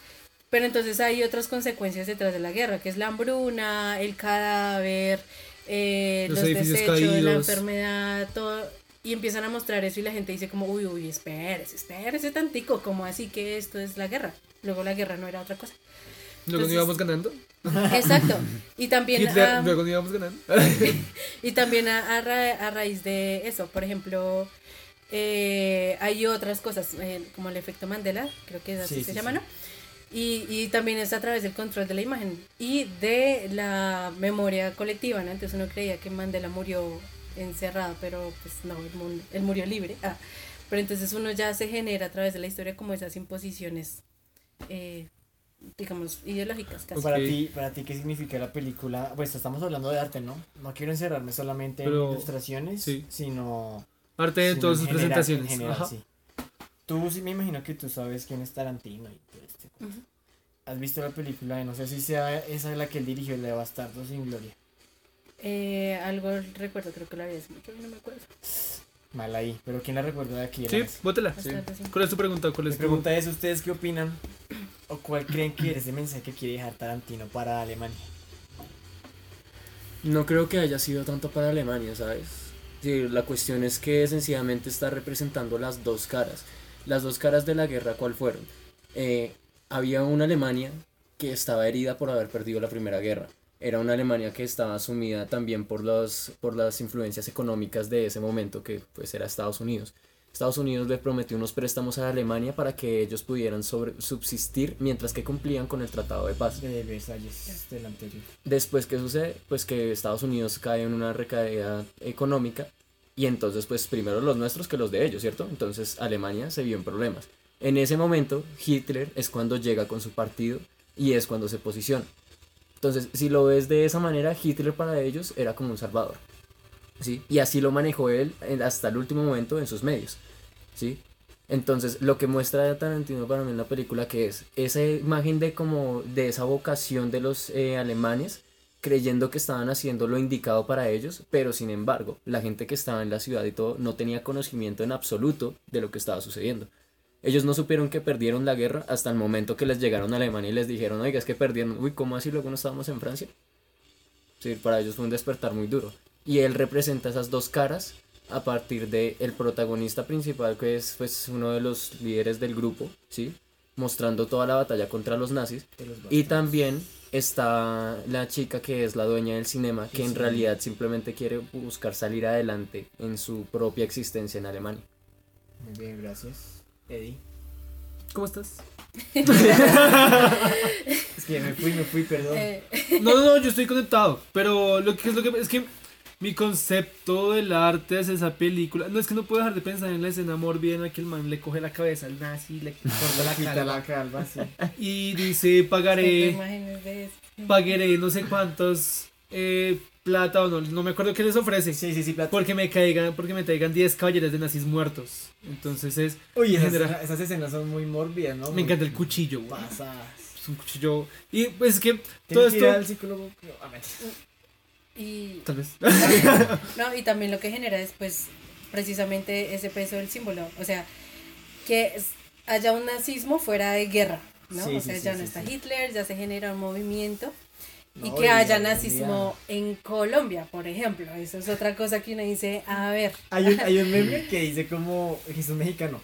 Pero entonces hay otras consecuencias detrás de la guerra, que es la hambruna, el cadáver, eh, Los desechos, la enfermedad, todo. Y empiezan a mostrar eso y la gente dice como, uy, uy, espérese, espérese tantico, como así que esto es la guerra. Luego la guerra no era otra cosa. Luego no íbamos ganando. Exacto. Y también, Hitler, ah, luego íbamos ganando. y también a, a ra- a raíz de eso, por ejemplo, eh, hay otras cosas, eh, como el efecto Mandela, creo que es así Sí, se sí, llama, sí. ¿no? Y, y también es a través del control de la imagen y de la memoria colectiva, ¿no? Entonces uno creía que Mandela murió encerrado, pero pues no, él, él murió libre. Ah, pero entonces uno ya se genera a través de la historia como esas imposiciones, eh, digamos, ideológicas casi. Para ti, para ti, ¿qué significa la película? Pues estamos hablando de arte, ¿no? No quiero encerrarme solamente Pero- en ilustraciones, sí. sino, Arte de sino todas sus general, presentaciones. en general, Ajá. sí. Tú sí me imagino que tú sabes quién es Tarantino y todo este cuento. Ujú. ¿Has visto la película? de- No sé si sea esa la que él dirigió, la de Bastardo sin Gloria. Eh, algo recuerdo, creo que lo había hace mucho, no me acuerdo. Mal ahí, pero ¿quién la recuerda de aquí? Sí, bótela. Sí. ¿Cuál es tu pregunta? ¿Cuál Mi es tu pregunta es, ¿ustedes qué opinan? ¿O cuál creen que es ese mensaje que quiere dejar Tarantino para Alemania? No creo que haya sido tanto para Alemania, ¿sabes? Sí, la cuestión es que sencillamente está representando las dos caras. Las dos caras de la guerra, ¿cuál fueron? Eh, había una Alemania que estaba herida por haber perdido la Primera Guerra. Era una Alemania que estaba sumida también por, los, por las influencias económicas de ese momento, que pues era Estados Unidos. Estados Unidos le prometió unos préstamos a Alemania para que ellos pudieran sobre, subsistir mientras que cumplían con el Tratado de Paz. De Versalles, del anterior. Después, ¿qué sucede? Pues que Estados Unidos cae en una recaída económica y entonces, pues primero los nuestros que los de ellos, ¿cierto? Entonces Alemania se vio en problemas. En ese momento, Hitler es cuando llega con su partido y es cuando se posiciona. Entonces, si lo ves de esa manera, Hitler para ellos era como un salvador. ¿Sí? Y así lo manejó él hasta el último momento en sus medios. ¿Sí? Entonces, lo que muestra Tarantino para mí en la película que es esa imagen de como de esa vocación de los eh, alemanes creyendo que estaban haciendo lo indicado para ellos, pero sin embargo, la gente que estaba en la ciudad y todo no tenía conocimiento en absoluto de lo que estaba sucediendo. Ellos no supieron que perdieron la guerra hasta el momento que les llegaron a Alemania y les dijeron, oiga, es que perdieron, uy, ¿cómo así luego no estábamos en Francia? Sí, para ellos fue un despertar muy duro. Y él representa esas dos caras a partir de el protagonista principal que es pues uno de los líderes del grupo, ¿sí? Mostrando toda la batalla contra los nazis los y también está la chica que es la dueña del cinema, que en Sí. realidad simplemente quiere buscar salir adelante en su propia existencia en Alemania. Muy bien, gracias. Eddie. ¿Cómo estás? Es que me fui, me fui, perdón. Eh, No, no, no, yo estoy conectado. Pero lo que es lo que es que mi concepto del arte es esa película. No es que no puedo dejar de pensar en la escena mórbida en la que el man le coge la cabeza al nazi, le corta la Quita cara la calva, sí. y dice pagaré, pagaré no sé cuántos eh, plata o no, no me acuerdo qué les ofrece. Sí, sí, sí, plata. Porque me caigan, porque me traigan 10 caballeros de nazis muertos. Entonces es, Uy, esas, genera- esas escenas son muy mórbidas, ¿no? me encanta el cuchillo, güey. Pasadas. Es un cuchillo. Y pues es que todo que ir esto. al psicólogo. No, a ver. Y, Tal vez. no, y también lo que genera es pues precisamente ese peso del símbolo. O sea, que haya un nazismo fuera de guerra, ¿no? Sí, o sea, sí, ya sí, no está sí. Hitler, ya se genera un movimiento. Y que haya nazismo en Colombia, por ejemplo. Eso es otra cosa que uno dice, a ver, Hay un, hay un meme que dice como Jesús mexicano,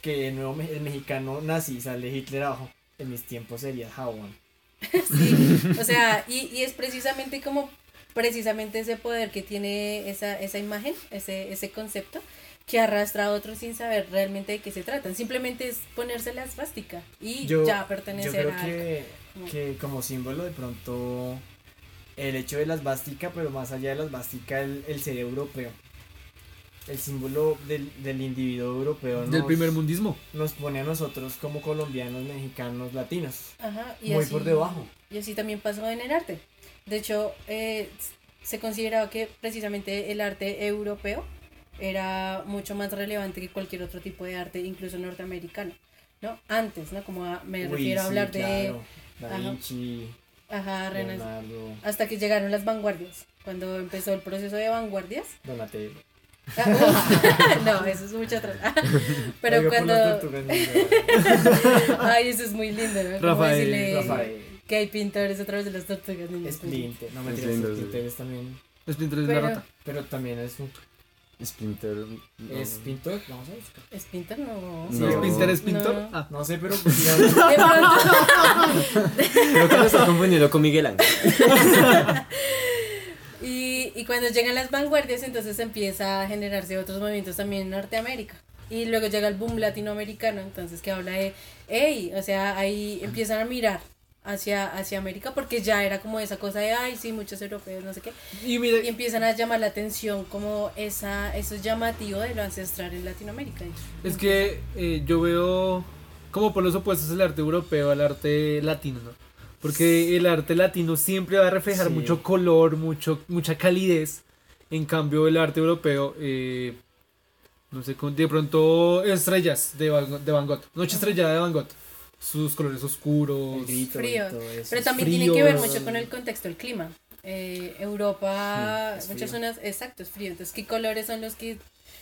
que el, nuevo, el mexicano nazi sale Hitler abajo. En mis tiempos sería Jabón. sí, o sea, y, y es precisamente como precisamente ese poder que tiene esa, esa imagen, ese, ese concepto, que arrastra a otros sin saber realmente de qué se tratan. Simplemente es ponerse la esvástica y Yo, ya yo pertenecer creo a que, que como símbolo de pronto el hecho de la esvástica, pero más allá de la esvástica, el, el ser europeo. El símbolo del, del individuo europeo Del nos, primer mundismo. nos pone a nosotros como colombianos, mexicanos, latinos. Ajá, y muy así- por debajo. Y así también pasó en el arte. De hecho, eh, se consideraba que precisamente el arte europeo era mucho más relevante que cualquier otro tipo de arte, incluso norteamericano, ¿no? Antes, ¿no? Como a- me Uy, refiero a sí, hablar de... Da. Vinci, Ajá, Leonardo, Hasta que llegaron las vanguardias. Cuando empezó el proceso de vanguardias. Donatello. Ah, no, eso es mucho atrás. Pero Oiga, por cuando... Ay, eso es muy lindo, ¿no? Como Rafael, Rafael, que hay pintores a través de las tortugas. Splinter, no me sí. Splinter es también, Splinter es Pero- la rata. pero también es un, Splinter. no. es pintor, vamos a ver. ¿Splinter? No. Sí, No. ¿Splinter es pintor? No. Ah. No sé, pero pues, De pronto, Creo que lo estás confundiendo con Miguel Ángel. Y, y cuando llegan las vanguardias, entonces empieza a generarse otros movimientos también en Norteamérica. Y luego llega el boom latinoamericano, entonces que habla de, hey, o sea, ahí empiezan a mirar hacia, hacia América porque ya era como esa cosa de, ay, sí, muchos europeos, no sé qué. Y mire, Y empiezan a llamar la atención como esa, eso es llamativo de lo ancestral en Latinoamérica. Es que eh, yo veo como por los opuestos el arte europeo al arte latino, ¿no? Porque el arte latino siempre va a reflejar Sí. mucho color, mucho, mucha calidez. En cambio, el arte europeo, eh, no sé, de pronto estrellas de Van, de Van Gogh, Noche estrellada de Van Gogh, sus colores oscuros. el grito y frío. todo eso. Pero también tiene que ver fríos. mucho con el contexto, el clima. Eh, Europa, Sí, muchas frío. zonas, exacto, es frío. Entonces, ¿qué colores son los que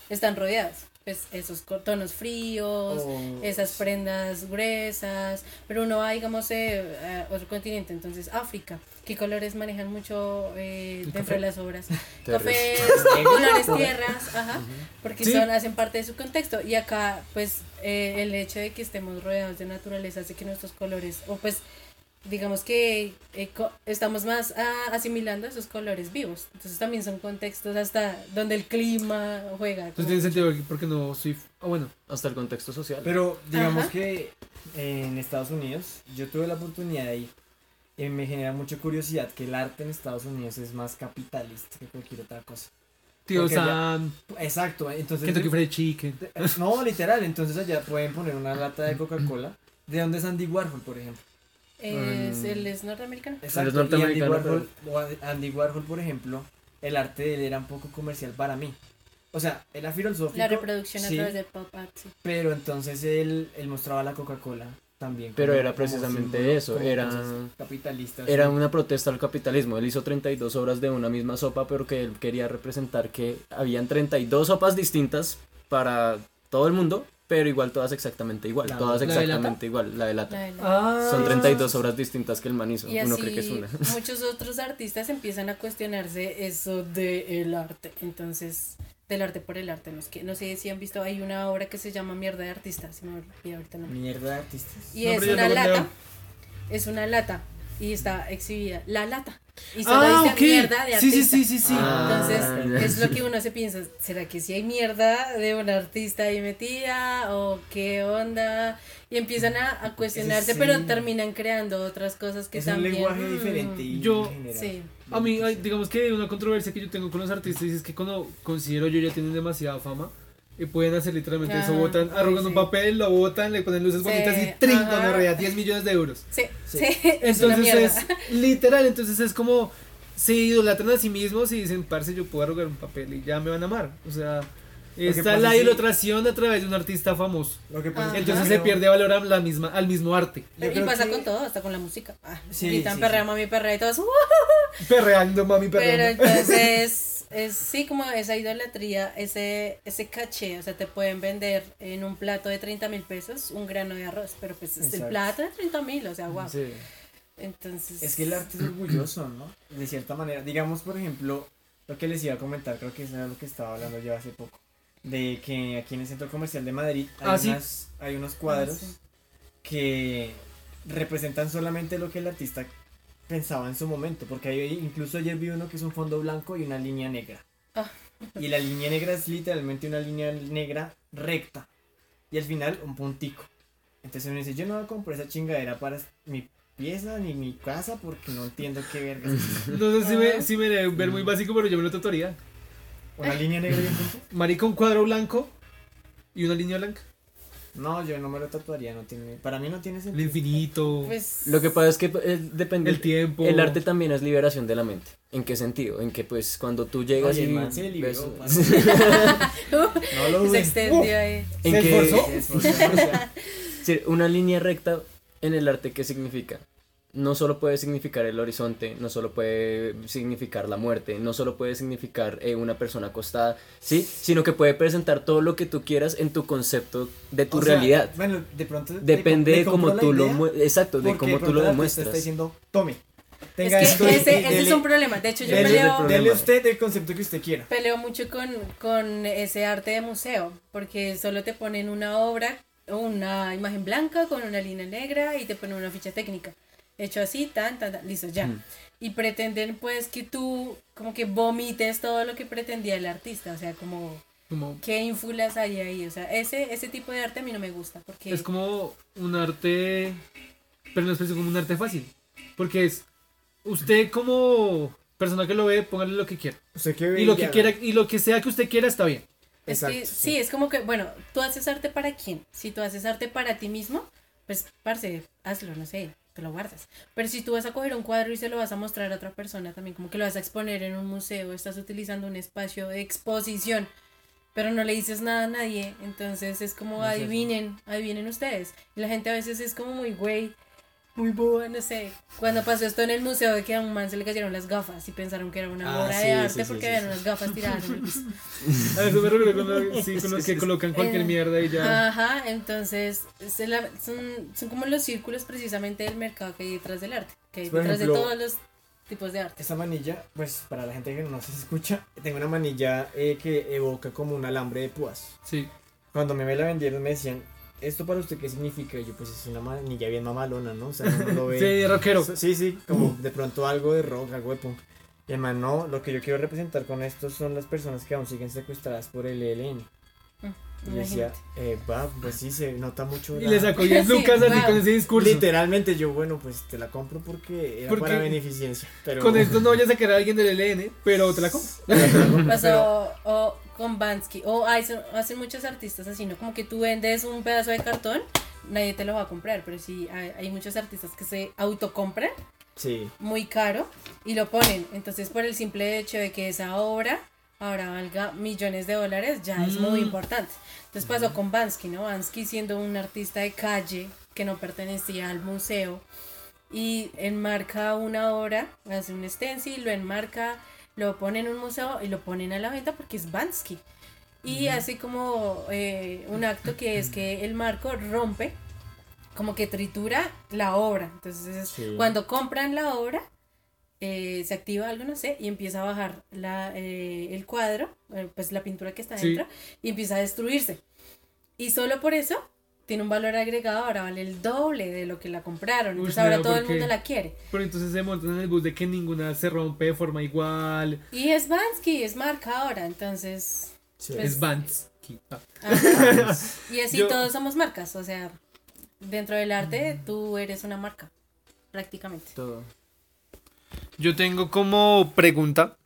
están rodeados? Pues esos tonos fríos, O- esas prendas gruesas. Pero uno va, digamos, eh, a otro continente, entonces África. ¿Qué colores manejan mucho eh, ¿El dentro café? de las obras? Cafés, Negro. colores tierras, ajá, porque Sí. son, hacen parte de su contexto. Y acá, pues, eh, el hecho de que estemos rodeados de naturaleza hace que nuestros colores, o pues, digamos que eh, estamos más ah, asimilando esos colores vivos. Entonces también son contextos hasta donde el clima juega. Entonces tiene sentido porque no soy... Ah, bueno. Hasta el contexto social. Pero digamos Ajá. que en Estados Unidos yo tuve la oportunidad de ir y me genera mucha curiosidad que el arte en Estados Unidos es más capitalista que cualquier otra cosa. Tío Sam, Exacto, entonces... Kentucky Fried Chicken. No, literal, entonces allá pueden poner una lata de Coca-Cola. ¿De dónde es Andy Warhol, por ejemplo? Es, Mm. él es norteamericano. Exacto, y Andy norteamericano, Warhol, o Andy Warhol, por ejemplo, el arte de él era un poco comercial para mí. O sea, era filosófico. La reproducción a través del pop art, sí. Pero entonces él, él mostraba la Coca-Cola también. Pero como- era precisamente símbolo, eso, como era- cosas capitalistas. Era sí. una protesta al capitalismo. Él hizo 32 obras de una misma sopa, pero que él quería representar que habían 32 sopas distintas para todo el mundo, pero igual todas exactamente igual. La- todas ¿La de lata? exactamente igual, la de lata. La de la- Ah. Son 32 obras distintas que el man hizo. Y Uno así cree que es una. muchos otros artistas empiezan a cuestionarse eso del arte. Entonces, del arte por el arte. No, es que, no sé si han visto, hay una obra que se llama Mierda de Artistas. Me olvidó ahorita nombre. Mierda de artistas. Y No, es una no lata. Es una lata. Y está exhibida. La lata. Y solo Ah, mierda de Sí, artista. sí, sí, sí, sí. Ah. Entonces, es lo que uno se piensa, ¿será que si hay mierda de un artista ahí metida? ¿O qué onda? Y empiezan a, a cuestionarse, sí. pero terminan creando otras cosas que es también... un lenguaje mm, diferente y Yo- general. Sí. A mí, hay- digamos que una controversia que yo tengo con los artistas es que cuando considero yo ya tienen demasiada fama, y pueden hacer literalmente eso, botan, arrugan un papel, lo botan, le ponen luces Sí, bonitas y trincan, ajá. me rea 10 millones de euros. Sí, Sí. es Entonces es literal, entonces es como se idolatran a sí mismos y dicen, parce, yo puedo arrugar un papel y ya me van a amar. O sea, está la idotración a través de un artista famoso. Lo que pasa es que Entonces se pierde valor a la misma, al mismo arte. yo y pasa que- con todo, hasta con la música. Ah, Sí, gritan sí, perrea, sí. mami, perrea y todos. Perreando, mami, Pero perreando. entonces, es sí como esa idolatría, ese, ese caché, o sea, te pueden vender en un plato de 30 mil pesos un grano de arroz, pero pues es el plato de 30 mil, o sea, wow. Sí. Entonces... Es que el arte es orgulloso, ¿no? De cierta manera. Digamos, por ejemplo, lo que les iba a comentar, creo que eso era lo que estaba hablando yo hace poco. De que aquí en el centro comercial de Madrid hay, Ah, sí. unas- hay unos cuadros Ah, sí. que representan solamente lo que el artista pensaba en su momento. Porque hay, incluso ayer vi uno que es un fondo blanco y una línea negra. Ah. Y la línea negra es literalmente una línea negra recta. Y al final un puntico. Entonces uno dice, yo no voy a comprar esa chingadera para mi pieza ni mi casa porque no entiendo qué verga. No sé si me, Ah. si me debe ver muy básico, pero yo me lo tatuaría. ¿Una línea negra y un punto? Marica, un cuadro blanco y una línea blanca. No, yo no me lo tatuaría, no tiene, para mí no tiene El sentido. infinito, Pues... Lo que pasa es que eh, depende. el tiempo. El arte también es liberación de la mente. ¿En qué sentido? En que pues cuando tú llegas Oye, y el man se liberó. No lo se extendió ahí. en ¿Se que esforzó? Se esforzó una línea recta en el arte, ¿qué significa? No solo puede significar el horizonte, no solo puede significar la muerte, no solo puede significar eh, una persona acostada, ¿sí? Sino que puede presentar todo lo que tú quieras en tu concepto de tu O sea, realidad. Bueno, de pronto. Depende de cómo tú lo idea. Exacto, de cómo tú lo demuestras. está diciendo, tome. Es Tenga que esto ese, y ese es un problema. De hecho, yo dele- peleo, dele usted el concepto que usted quiera. peleo mucho con, con ese arte de museo, porque solo te ponen una obra, una imagen blanca con una línea negra y te ponen una ficha técnica. Hecho así, tan, tan, tan, listo, ya. Mm. Y pretenden pues que tú como que vomites todo lo que pretendía el artista, o sea, como Como- qué ínfulas hay ahí, o sea, ese, ese tipo de arte a mí no me gusta, porque... es como un arte, pero no es como un arte fácil. Porque es, usted como persona que lo ve, póngale lo que quiera. Usted qué ve Y lo que quiera, y lo que sea que usted quiera está bien. Es que Exacto, sí. es como que, bueno, tú haces arte para quién. Si tú haces arte para ti mismo, pues, parce, hazlo, no sé, te lo guardas. Pero si tú vas a coger un cuadro y se lo vas a mostrar a otra persona también, como que lo vas a exponer en un museo, estás utilizando un espacio de exposición, pero no le dices nada a nadie, entonces es como No es eso. adivinen, adivinen ustedes. Y la gente a veces es como muy güey, muy boba, no sé. Cuando pasó esto en el museo de que a un man se le cayeron las gafas y pensaron que era una Ah, obra sí, de arte sí, porque sí, habían sí. unas gafas tiradas en el piso. A eso me refiero con, lo- sí, con los que colocan cualquier Eh, mierda y ya. Ajá, entonces se la- son, son como los círculos precisamente del mercado que hay detrás del arte, que hay Por detrás de ejemplo, todos los tipos de arte. Esta manilla, pues para la gente que no se escucha, tengo una manilla eh, que evoca como un alambre de púas. Sí. Cuando me la vendieron me decían, ¿esto para usted qué significa? Y yo, pues es una manilla bien mamalona, ¿no? O sea, uno lo ve. Sí, rockero. Sí, sí, como de pronto algo de rock, algo de punk. Y además, no, lo que yo quiero representar con esto son las personas que aún siguen secuestradas por el ELN. Y yo decía, eh, va, pues sí, se nota mucho. Y la- le sacó 10 Sí, lucas así wow. con ese discurso. Literalmente yo, bueno, pues te la compro porque era Porque para beneficencia. Pero Con esto no vayas a querer a alguien del LN, pero te la compro. Pasó o con Bansky, o hacen, hacen muchos artistas así, ¿no? Como que tú vendes un pedazo de cartón, nadie te lo va a comprar, pero sí hay, hay muchos artistas que se autocompran Sí. muy caro y lo ponen. Entonces, por el simple hecho de que esa obra ahora valga millones de dólares, ya es muy Mm. importante. Entonces pasó con Bansky, ¿no? Bansky siendo un artista de calle que no pertenecía al museo y enmarca una obra, hace un stencil, lo enmarca, lo pone en un museo y lo ponen a la venta porque es Bansky. Y hace como eh, un acto que es que el marco rompe, como que tritura la obra. Entonces, Sí. cuando compran la obra, eh, se activa algo, no sé, y empieza a bajar la, eh, el cuadro, eh, pues la pintura que está Sí. dentro, y empieza a destruirse. Y solo por eso tiene un valor agregado, ahora vale el doble de lo que la compraron. Uy, Entonces ahora no, todo el mundo la quiere. Pero entonces se montan en el bus de que ninguna se rompe de forma igual. Y es Bansky, es marca ahora, entonces... sí. Pues- Es Vans. Ah. ajá. y así Yo- todos somos marcas, o sea, dentro del arte tú eres una marca, prácticamente. Todo. Yo tengo como pregunta.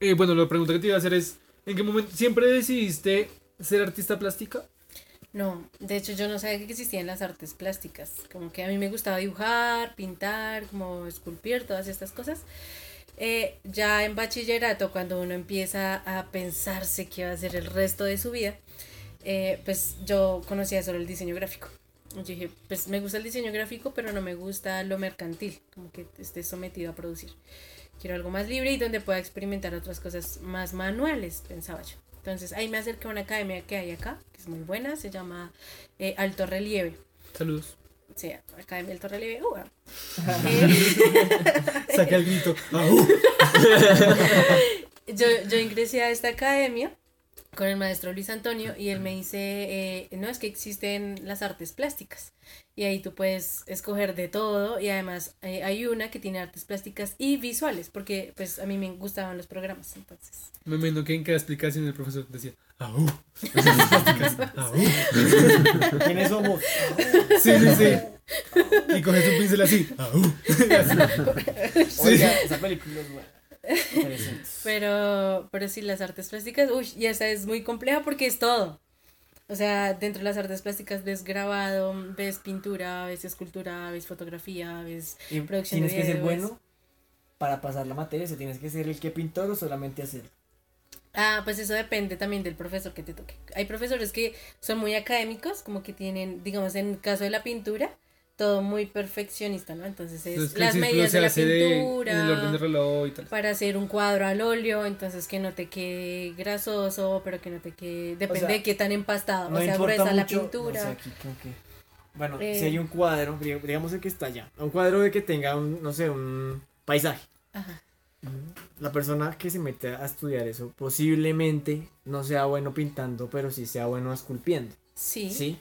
eh, bueno, la pregunta que te iba a hacer es: ¿en qué momento siempre decidiste ser artista plástica? No, de hecho yo no sabía que existían las artes plásticas. Como que a mí me gustaba dibujar, pintar, como esculpir, todas estas cosas. Eh, ya en bachillerato, cuando uno empieza a pensarse qué va a hacer el resto de su vida, eh, pues yo conocía solo el diseño gráfico. Yo dije, pues me gusta el diseño gráfico, pero no me gusta lo mercantil, como que esté sometido a producir. Quiero algo más libre y donde pueda experimentar otras cosas más manuales, pensaba yo. Entonces ahí me acerqué a una academia que hay acá, que es muy buena, se llama eh, Alto Relieve. Saludos. Sí, Academia del Torrelieve. Uh, eh, Saca el grito. ¡Au! yo, yo ingresé a esta academia con el maestro Luis Antonio y él me dice, eh, no, es que existen las artes plásticas y ahí tú puedes escoger de todo y además eh, hay una que tiene artes plásticas y visuales porque pues a mí me gustaban los programas entonces. Me imagino que en cada explicación el profesor decía. ¡Au! ¿Quiénes somos? Sí, sí, sí. Y coges un pincel así. Esa película es buena. Pero, pero sí, las artes plásticas, uy, y esta es muy compleja porque es todo. O sea, dentro de las artes plásticas ves grabado, ves pintura, ves escultura, ves fotografía, ves Y producción tienes de que ser bueno para pasar la materia, o sea, tienes que ser el que pintor o solamente hacer. Ah, pues eso depende también del profesor que te toque. Hay profesores que son muy académicos, como que tienen, digamos, en el caso de la pintura, todo muy perfeccionista, ¿no? Entonces es que las medidas de la de- pintura. el orden de reloj y tal. para hacer un cuadro al óleo, entonces que no te quede grasoso, pero que no te quede, depende sea, de qué tan empastado, No o sea, gruesa la pintura. no sé, aquí como que- Bueno, Eh. si hay un cuadro, dig- digamos el que está allá, un cuadro de que tenga un, no sé, un paisaje. Ajá. La persona que se mete a estudiar eso posiblemente no sea bueno pintando, pero sí sea bueno esculpiendo. Sí. ¿Sí?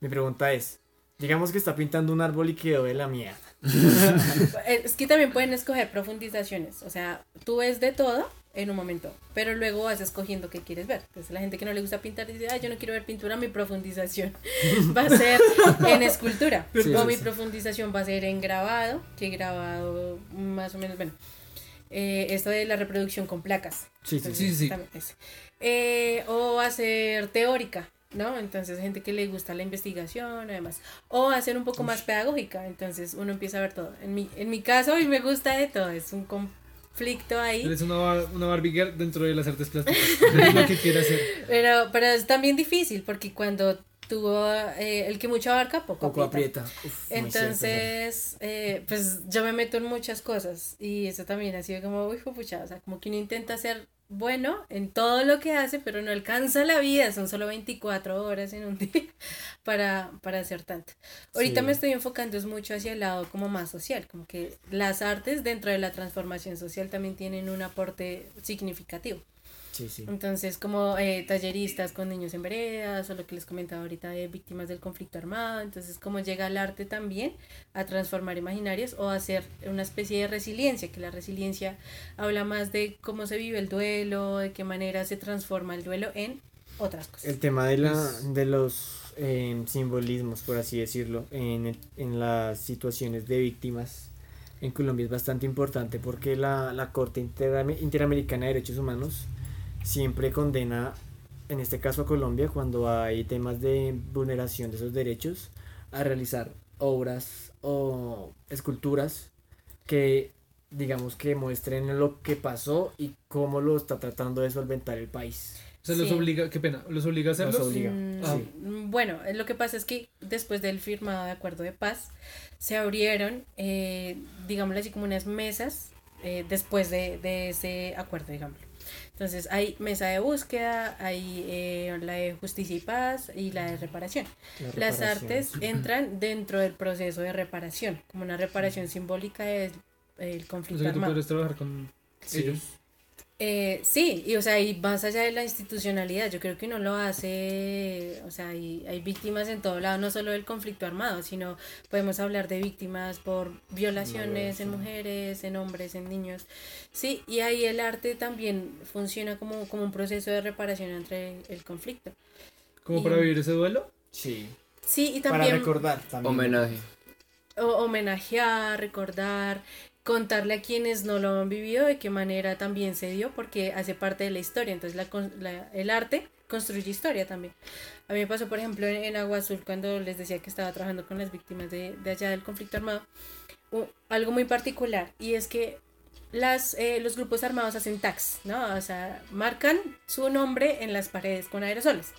Mi pregunta es, digamos que está pintando un árbol y quedó de la mierda. Eh, Es que también pueden escoger profundizaciones, o sea, tú ves de todo en un momento, pero luego vas escogiendo qué quieres ver. Entonces la gente que no le gusta pintar dice, ah, yo no quiero ver pintura, mi profundización va a ser en escultura, Sí, o sí, mi sí. profundización va a ser en grabado, que grabado más o menos, bueno, eh, esto de la reproducción con placas. Sí, sí, Entonces, sí, sí. también. Eh, o hacer teórica, ¿no? Entonces, gente que le gusta la investigación, además. O hacer un poco más pedagógica, entonces uno empieza a ver todo. En mi, en mi caso, y me gusta de todo, es un conflicto ahí. Eres una, bar- una Barbie girl dentro de las artes plásticas. Es lo que quiere hacer. Pero, pero es también difícil, porque cuando tú, eh, el que mucho abarca, poco, Poco aprieta. Uf, Entonces, eh, pues yo me meto en muchas cosas y eso también ha sido como, uy, pucha, o sea, como que uno intenta ser bueno en todo lo que hace, pero no alcanza la vida, son solo 24 horas en un día para, para hacer tanto. Ahorita Sí. me estoy enfocando es mucho hacia el lado como más social, como que las artes dentro de la transformación social también tienen un aporte significativo. Sí, sí. Entonces, como eh, talleristas con niños en veredas, o lo que les comentaba ahorita de víctimas del conflicto armado, entonces cómo llega el arte también a transformar imaginarios o a hacer una especie de resiliencia, que la resiliencia habla más de cómo se vive el duelo, de qué manera se transforma el duelo en otras cosas. El tema de, la, de los eh, simbolismos, por así decirlo, en, el- en las situaciones de víctimas en Colombia es bastante importante porque la, la Corte Interame- Interamericana de Derechos Humanos siempre condena, en este caso a Colombia, cuando hay temas de vulneración de esos derechos, a realizar obras o esculturas que digamos que muestren lo que pasó y cómo lo está tratando de solventar el país. O sea, los Sí. obliga, qué pena, los obliga a hacerlos. Los obliga. Mm, Ah. Bueno, eh, lo que pasa es que después del firmado de acuerdo de paz, se abrieron, eh, digámoslo así, como unas mesas eh, después de, de ese acuerdo, digámoslo. Entonces hay mesa de búsqueda, hay eh, la de justicia y paz y la de reparación. La Las artes entran dentro del proceso de reparación, como una reparación simbólica del el O conflicto sea, que tú armado. trabajar con Sí. ellos. Eh, sí, y o sea, y más allá de la institucionalidad, yo creo que uno lo hace, o sea, hay, hay víctimas en todo lado, no solo del conflicto armado, sino podemos hablar de víctimas por violaciones en mujeres, en hombres, en niños. Sí, y ahí el arte también funciona como, como un proceso de reparación entre el conflicto. Como Y- para vivir ese duelo. Sí. Sí, y Para también recordar también. Homenaje. o- homenajear, recordar, contarle a quienes no lo han vivido de qué manera también se dio, porque hace parte de la historia. Entonces la, la- el arte construye historia también. A mí me pasó, por ejemplo, en, en Agua Azul, cuando les decía que estaba trabajando con las víctimas de, de allá del conflicto armado, algo muy particular, y es que las, eh, los grupos armados hacen tags, ¿no? O sea, marcan su nombre en las paredes con aerosoles.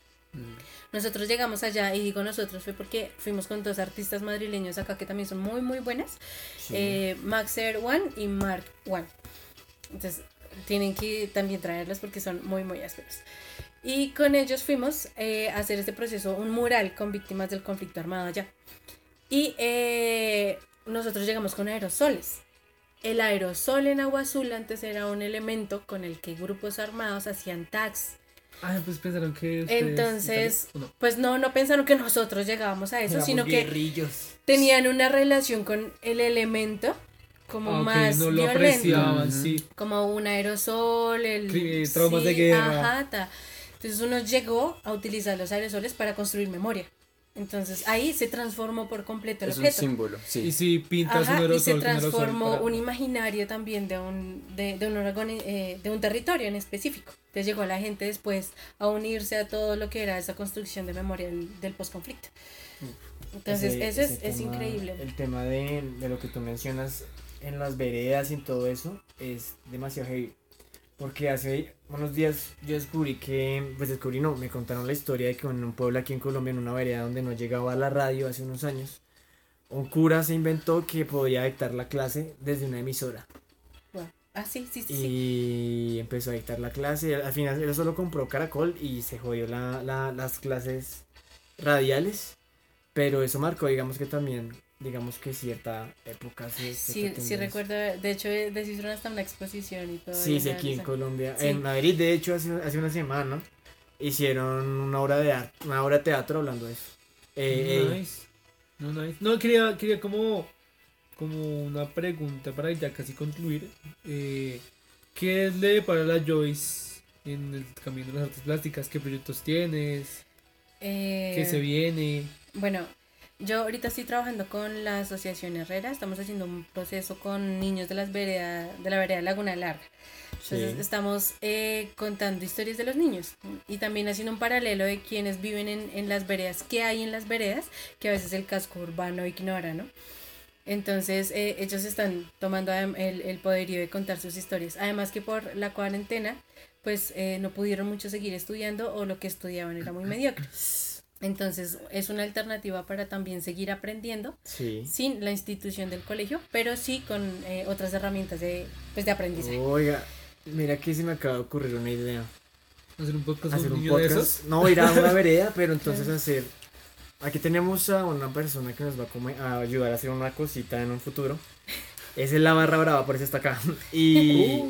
Nosotros llegamos allá, y digo nosotros, fue porque fuimos con dos artistas madrileños acá que también son muy, muy buenas, Sí. eh, Maxer One y Mark One. Entonces, tienen que también traerlos porque son muy, muy ásperos. Y con ellos fuimos eh, a hacer este proceso, un mural con víctimas del conflicto armado allá. Y eh, nosotros llegamos con aerosoles. El aerosol en agua azul antes era un elemento con el que grupos armados hacían tags. Ah, pues pensaron que. Entonces, pues no, no pensaron que nosotros llegábamos a eso, Éramos sino que tenían una relación con el elemento como Ah, más no lo violento. sí. como un aerosol, el traumas de guerra. Ajá, ta. Entonces uno llegó a utilizar los aerosoles para construir memoria. Entonces ahí se transformó por completo el Es un objeto. símbolo, Y sí. si pintas Ajá, un y aerosol se con aerosol transformó para- un imaginario también de un, de, de un órgano, eh, de un territorio en específico. Entonces llegó la gente después a unirse a todo lo que era esa construcción de memoria del, del posconflicto. Entonces Ese- eso es, ese es tema- increíble. El tema de, de lo que tú mencionas en las veredas y en todo eso es demasiado heavy. Porque hace unos días yo descubrí que, pues descubrí no, me contaron la historia de que en un pueblo aquí en Colombia, en una vereda donde no llegaba la radio hace unos años, un cura se inventó que podía dictar la clase desde una emisora. Wow. Ah, sí, sí, sí. sí. Y empezó a dictar la clase. Al final él solo compró Caracol y se jodió la, la- las clases radiales. Pero eso marcó, digamos que también, digamos que cierta época. se- se Sí, sí recuerdo, de hecho eh, hicieron hasta una exposición y todo. Sí, sí, en aquí en Colombia. Sí. En Madrid, de hecho, hace, hace una semana hicieron una obra de arte, una obra de teatro hablando de eso. Eh, eh, Nice. No, nice. No, quería, quería como, como una pregunta para ya casi concluir. Eh, ¿Qué le para la Joyce en el camino de las artes plásticas? ¿Qué proyectos tienes? Eh, ¿Qué se viene? Bueno, yo ahorita estoy trabajando con la Asociación Herrera, estamos haciendo un proceso con niños de, las vereda, de la vereda Laguna Larga. Entonces Sí. estamos eh, contando historias de los niños y también haciendo un paralelo de quienes viven en, en las veredas, qué hay en las veredas, que a veces el casco urbano ignora, ¿no? Entonces eh, ellos están tomando el, el poderío de contar sus historias. Además que por la cuarentena, pues eh, no pudieron mucho seguir estudiando o lo que estudiaban era muy mediocre. Entonces es una alternativa para también seguir aprendiendo sí. sin la institución del colegio, pero sí con eh, otras herramientas de, pues, de aprendizaje. Oiga, mira que se me acaba de ocurrir una idea. ¿Hacer un podcast hacer un un niño de podcast. esos? No ir a una vereda, pero entonces hacer. Aquí tenemos a una persona que nos va a, come- a ayudar a hacer una cosita en un futuro. Esa es la barra brava, por eso está acá. Y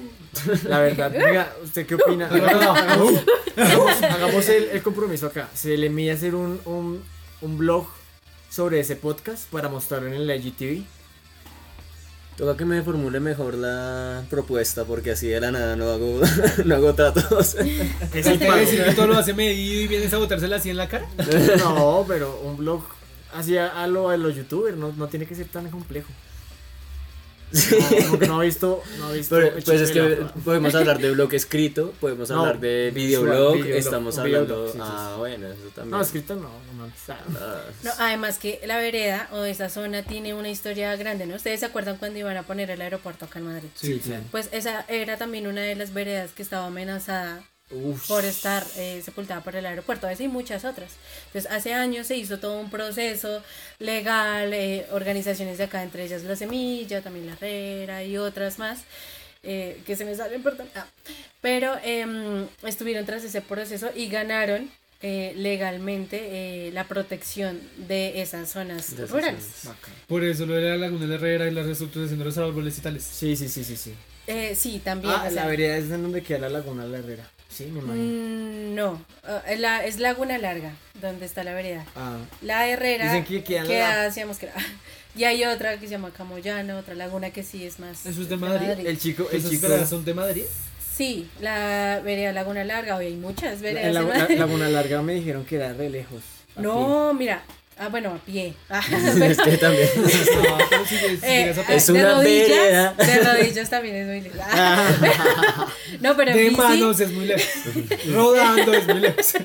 la verdad, mira, ¿usted qué opina? Hagamos, hagamos- hagamos el, el compromiso acá. Se le mide hacer un, un, un blog sobre ese podcast para mostrarlo en el IGTV. Toca que me formule mejor la propuesta porque así de la nada no hago, no hago tratos. Es ¿Te el decir que todo lo hace medido y vienes a botársela así en la cara? No, pero un blog así a, a lo de los youtubers no, no tiene que ser tan complejo. No, como que no ha visto, no ha visto Pero, pues es que podemos hablar de blog escrito, podemos No, hablar de videoblog, videoblog, estamos un hablando... videoblog, sí, sí, ah, sí. bueno, eso también. No, escrito no, no. Ah, No, además que la vereda o esa zona tiene una historia grande, ¿no? ¿Ustedes se acuerdan cuando iban a poner el aeropuerto acá en Madrid? Sí, sí. Pues esa era también una de las veredas que estaba amenazada Uf. por estar eh, sepultada por el aeropuerto, esa y muchas otras. Entonces, hace años se hizo todo un proceso legal, eh, organizaciones de acá, entre ellas La Semilla, también La Herrera y otras más, eh, que se me salen, perdón. Ah, pero em, estuvieron tras ese proceso y ganaron eh, legalmente eh, la protección de esas zonas De esas rurales. zonas. Por eso lo de la laguna de la Herrera y la reestructuración de los árboles y tales. Sí, sí, sí, sí, sí. Eh, sí, también. Ah, o sea, la vereda es en donde queda la laguna de la Herrera. Sí, me imagino. mm, no, ah, la- es Laguna Larga, donde está la vereda. Ah, La Herrera Dicen que queda queda hacia Mosquera. Y hay otra que se llama Camoyano, otra laguna que sí es más. ¿Eso es de Madrid? el chico, el ¿Esas chico. son de Madrid? Sí, la vereda Laguna Larga, hoy hay muchas La, veredas. en la- en la- Madrid. Laguna Larga me dijeron que era re lejos. no, mira. Ah, bueno, a pie. Ah, Es que también. No, si, si eh, ah, Es de una rodillas, vereda. De rodillas también es muy lejos. Ah. no, pero en De bici, manos es muy lejos. Rodando es muy lejos.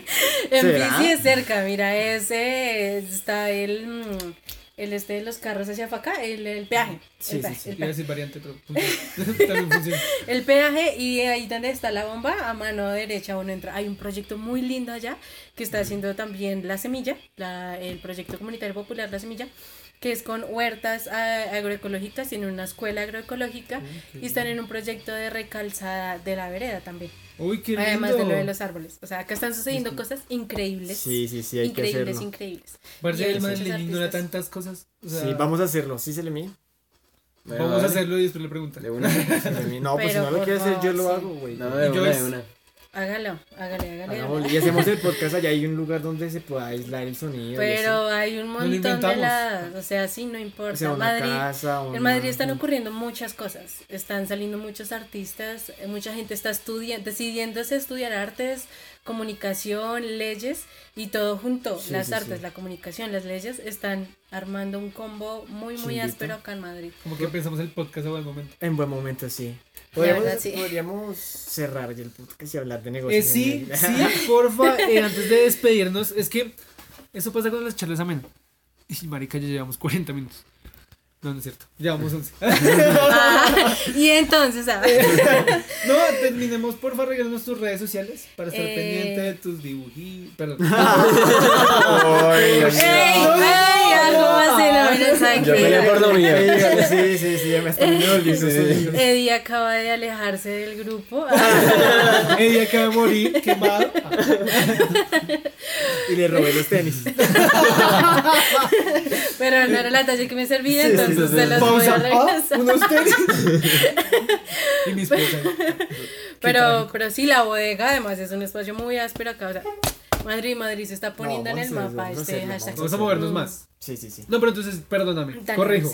en ¿Será? bici es cerca, mira, ese está el, mm, el este de los carros hacia acá, el, el peaje. Sí, el sí, peaje, sí. el Iba a peaje. decir variante, pero funciona. también funciona. El peaje y ahí donde está la bomba, a mano derecha uno entra. Hay un proyecto muy lindo allá que está haciendo también La Semilla, la, el proyecto comunitario popular La Semilla, que es con huertas ah, agroecológicas, tienen una escuela agroecológica y están en un proyecto de recalzada de la vereda también. Uy, qué lindo. Además de lo de los árboles. O sea, acá están sucediendo cosas increíbles. Sí, sí, sí, hay que increíbles, hacerlo. increíbles. Parce, el man le tantas cosas. o sea, Sí, vamos a hacerlo. ¿Sí se le mide? Vamos a hacerlo y después le preguntan. De una. Se le mide. No, pues si no lo quiere hacer, yo lo sí. hago, güey. No, de yo una, de una. Hágalo, hágale, hágale. Y hacemos el podcast allá. Hay un lugar donde se pueda aislar el sonido. Pero hay un montón de lados, o sea, sí, no O importa. sea, una Madrid, casa, en Madrid están ocurriendo muchas cosas, están saliendo muchos artistas, eh, mucha gente está estudiando, decidiéndose estudiar artes, comunicación, leyes y todo junto, Sí, las sí, artes, sí. la comunicación, las leyes, están armando un combo muy, muy Chimbita. áspero acá en Madrid. Como que pensamos el podcast a buen momento. En buen momento, sí. Podríamos, verdad, sí. podríamos cerrar ya el podcast y hablar de Eh, negocios. sí, en el- sí, porfa, eh, antes de despedirnos, es que eso pasa con las charlas amén. Y marica, ya llevamos 40 minutos. No, no es cierto. Llevamos 11. Ah, y entonces, ah, no, terminemos, porfa, regálanos tus redes sociales para estar Eh. pendiente de tus dibujitos. Perdón. Ay, ay, ¡Ey! ¡Ey! Algo más de no saben Yo peleé por lo mío. Sí, sí, sí, ya me los sonidos. Eddie acaba de alejarse del grupo. Ella acaba de morir, quemado. Y le robé los tenis. Pero no era la talla que me servía, entonces sí, se sí. los voy Pausa. a Ah, tenis. y mi esposa. Pero, pero sí, la bodega además es un espacio muy áspero acá. O sea, Madrid, Madrid se está poniendo No, en el mapa este vamos a hashtag. hacerlo, Vamos a movernos más. Sí, sí, sí. No, pero entonces, perdóname, Tan corrijo.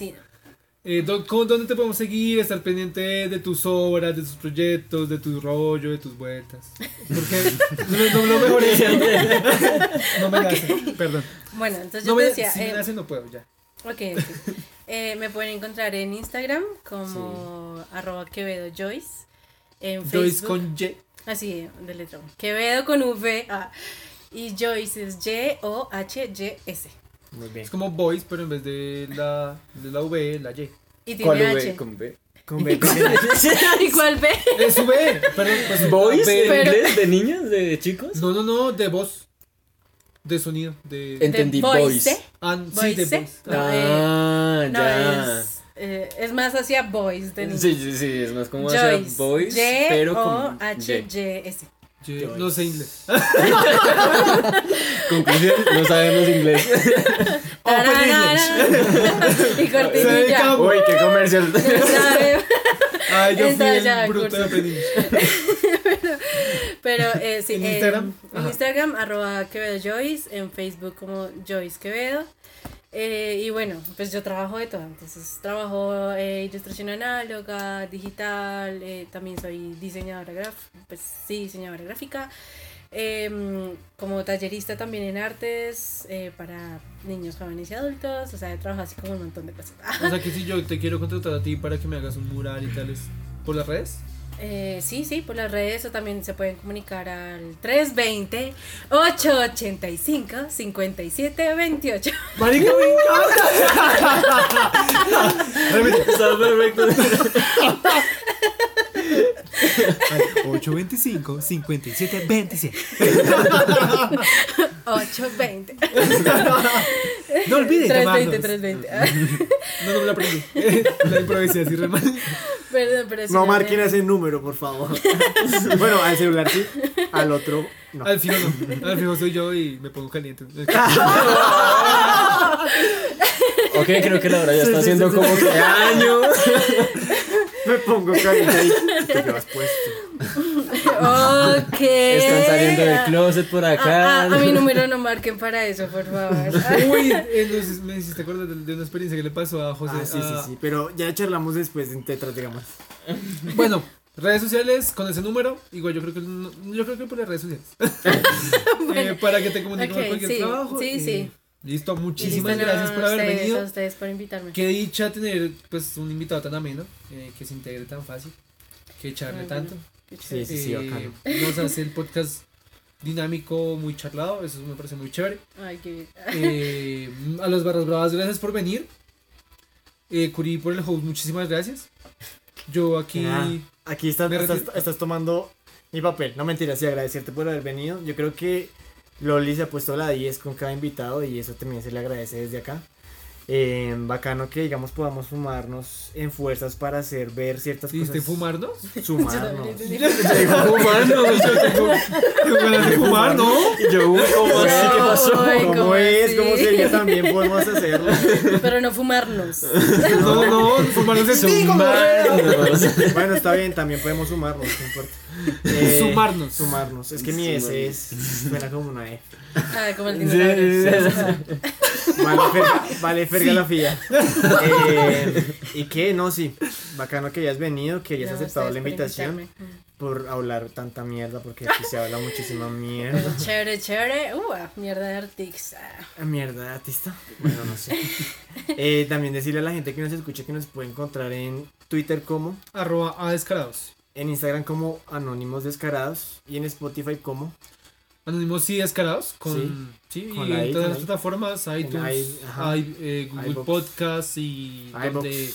Eh, ¿dó- cómo- ¿Dónde te podemos seguir? Estar pendiente de tus obras, de tus proyectos, de tu rollo, de tus vueltas. Porque no, no, lo mejor es No me nace, perdón. Bueno, entonces No yo me, te decía, si me eh, nace no puedo, ya. ok, ok. Eh, me pueden encontrar en Instagram como arroba Quevedo Joyce. En Joyce Facebook. con Y. Así, de letra. Quevedo con V. ah, y Joyce es Y-O-H-Y-S. Muy bien. Es como voice, pero en vez de la, de la V, la Y. Y ¿Cuál V? Con B. Con B. ¿Y cuál B? Es V, perdón. Pues, ¿Boys V. en Pero- inglés? ¿De niños? ¿De chicos? No, no, no, de voz. De sonido. De. Entendí, De boys. voice. Ah, sí, de Voice. voice. No, Ah, No, ya. es, eh, es más hacia boys de niños. Sí, sí, sí, es más como hacia Joyce. boys, pero con Y. Y-O-H-Y-S. Yo no sé inglés. Conclusión, no sabemos inglés. Tararara. y cortinilla. Uy, qué comercial. Ay, yo fui el bruto de Open Pero eh, sí, ¿En Instagram? En. Instagram, arroba Quevedo Joyce, en Facebook como Joyce Quevedo. Eh, y bueno, pues yo trabajo de todo, entonces trabajo eh, ilustración análoga, digital, eh, también soy diseñadora gráfica, pues sí, diseñadora gráfica, em, como tallerista también en artes eh, para niños, jóvenes y adultos, o sea, trabajo así como un montón de cosas. O sea que si yo te quiero contratar a ti para que me hagas un mural y tales por las redes. Eh, sí, sí, por las redes o también se pueden comunicar al 320-885-5728. Marica, me encanta. Está perfecto. 825 57 27. 820. No olviden 320, llamarnos. 320. No, no me la aprendí. La improvisé así re mal. Perdón, pero No marquen ese número, por favor. bueno, al celular sí, al otro no. Al fijo no. Al fijo soy yo y me pongo caliente. Ok, creo que la hora ya está haciendo como que año. Me pongo caliente ahí. Te llevas puesto. Ok. Están saliendo del closet por Ah, acá. ah, a mi número no marquen para eso, por favor. Uy, entonces me hiciste acordar de, de una experiencia que le pasó a José. Ah, sí, sí, sí. Pero ya charlamos después en Tetras, digamos. Bueno, redes sociales con ese número. Igual yo creo que no- yo creo que por las redes sociales. Eh, para que te comuniques Ok, con cualquier sí, trabajo. sí, y- sí. Listo, muchísimas listo, no, gracias por haber ustedes, venido. A ustedes por invitarme. Qué dicha tener pues un invitado tan ameno, eh, que se integre tan fácil, que charle Ay, tanto. Qué Sí, sí, sí, Eh, nos hace el podcast dinámico, muy charlado, eso me parece muy chévere. Ay, qué bien. Eh, a los Barras Bravas, gracias por venir. Eh, Curi por el host, muchísimas gracias. Yo aquí... Ah, aquí estás, estás tomando mi papel. No mentiras, sí, agradecerte por haber venido. Yo creo que Loli se ha puesto la 10 con cada invitado y eso también se le agradece desde acá. Eh, bacano que, digamos, podamos sumarnos en fuerzas para hacer ver ciertas ¿Dijiste cosas. fumarnos? Sumarnos. Fumarnos, yo tengo, tengo ganas de fumar, ¿no? Y yo, ¿cómo así? ¿Qué pasó? ¿Cómo, ¿cómo es? así? ¿Cómo sería? También podemos hacerlo. Pero no fumarnos. No, no, fumarnos es ti, Bueno, está bien, también podemos sumarnos, no importa. Eh, Sumarnos. Sumarnos. Es que mi S es. Suena como una E. Ah, como el dinosaurio. Vale, ferga, vale, ferga la fía. Eh, ¿Y qué? No, sí. Bacano que hayas venido, que hayas No, aceptado la invitación. invitarme. Por hablar tanta mierda, porque aquí se habla muchísima mierda. Pero chévere, chévere. Uh, mierda de artista. Ah, Mierda, artista. Bueno, no sé. Eh, también decirle a la gente que nos escucha que nos puede encontrar en Twitter como, Arroba a descarados. en Instagram como Anónimos Descarados y en Spotify como Anónimos y descarados. Con, sí, Con I, en todas la las plataformas, iTunes, I, ajá. i- eh, Google iVoox. Podcast y donde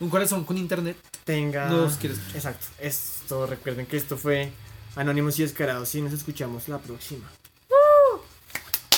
un corazón con internet tenga... nos quieres escuchar. Exacto. Esto, recuerden que esto fue Anónimos y Descarados y nos escuchamos la próxima.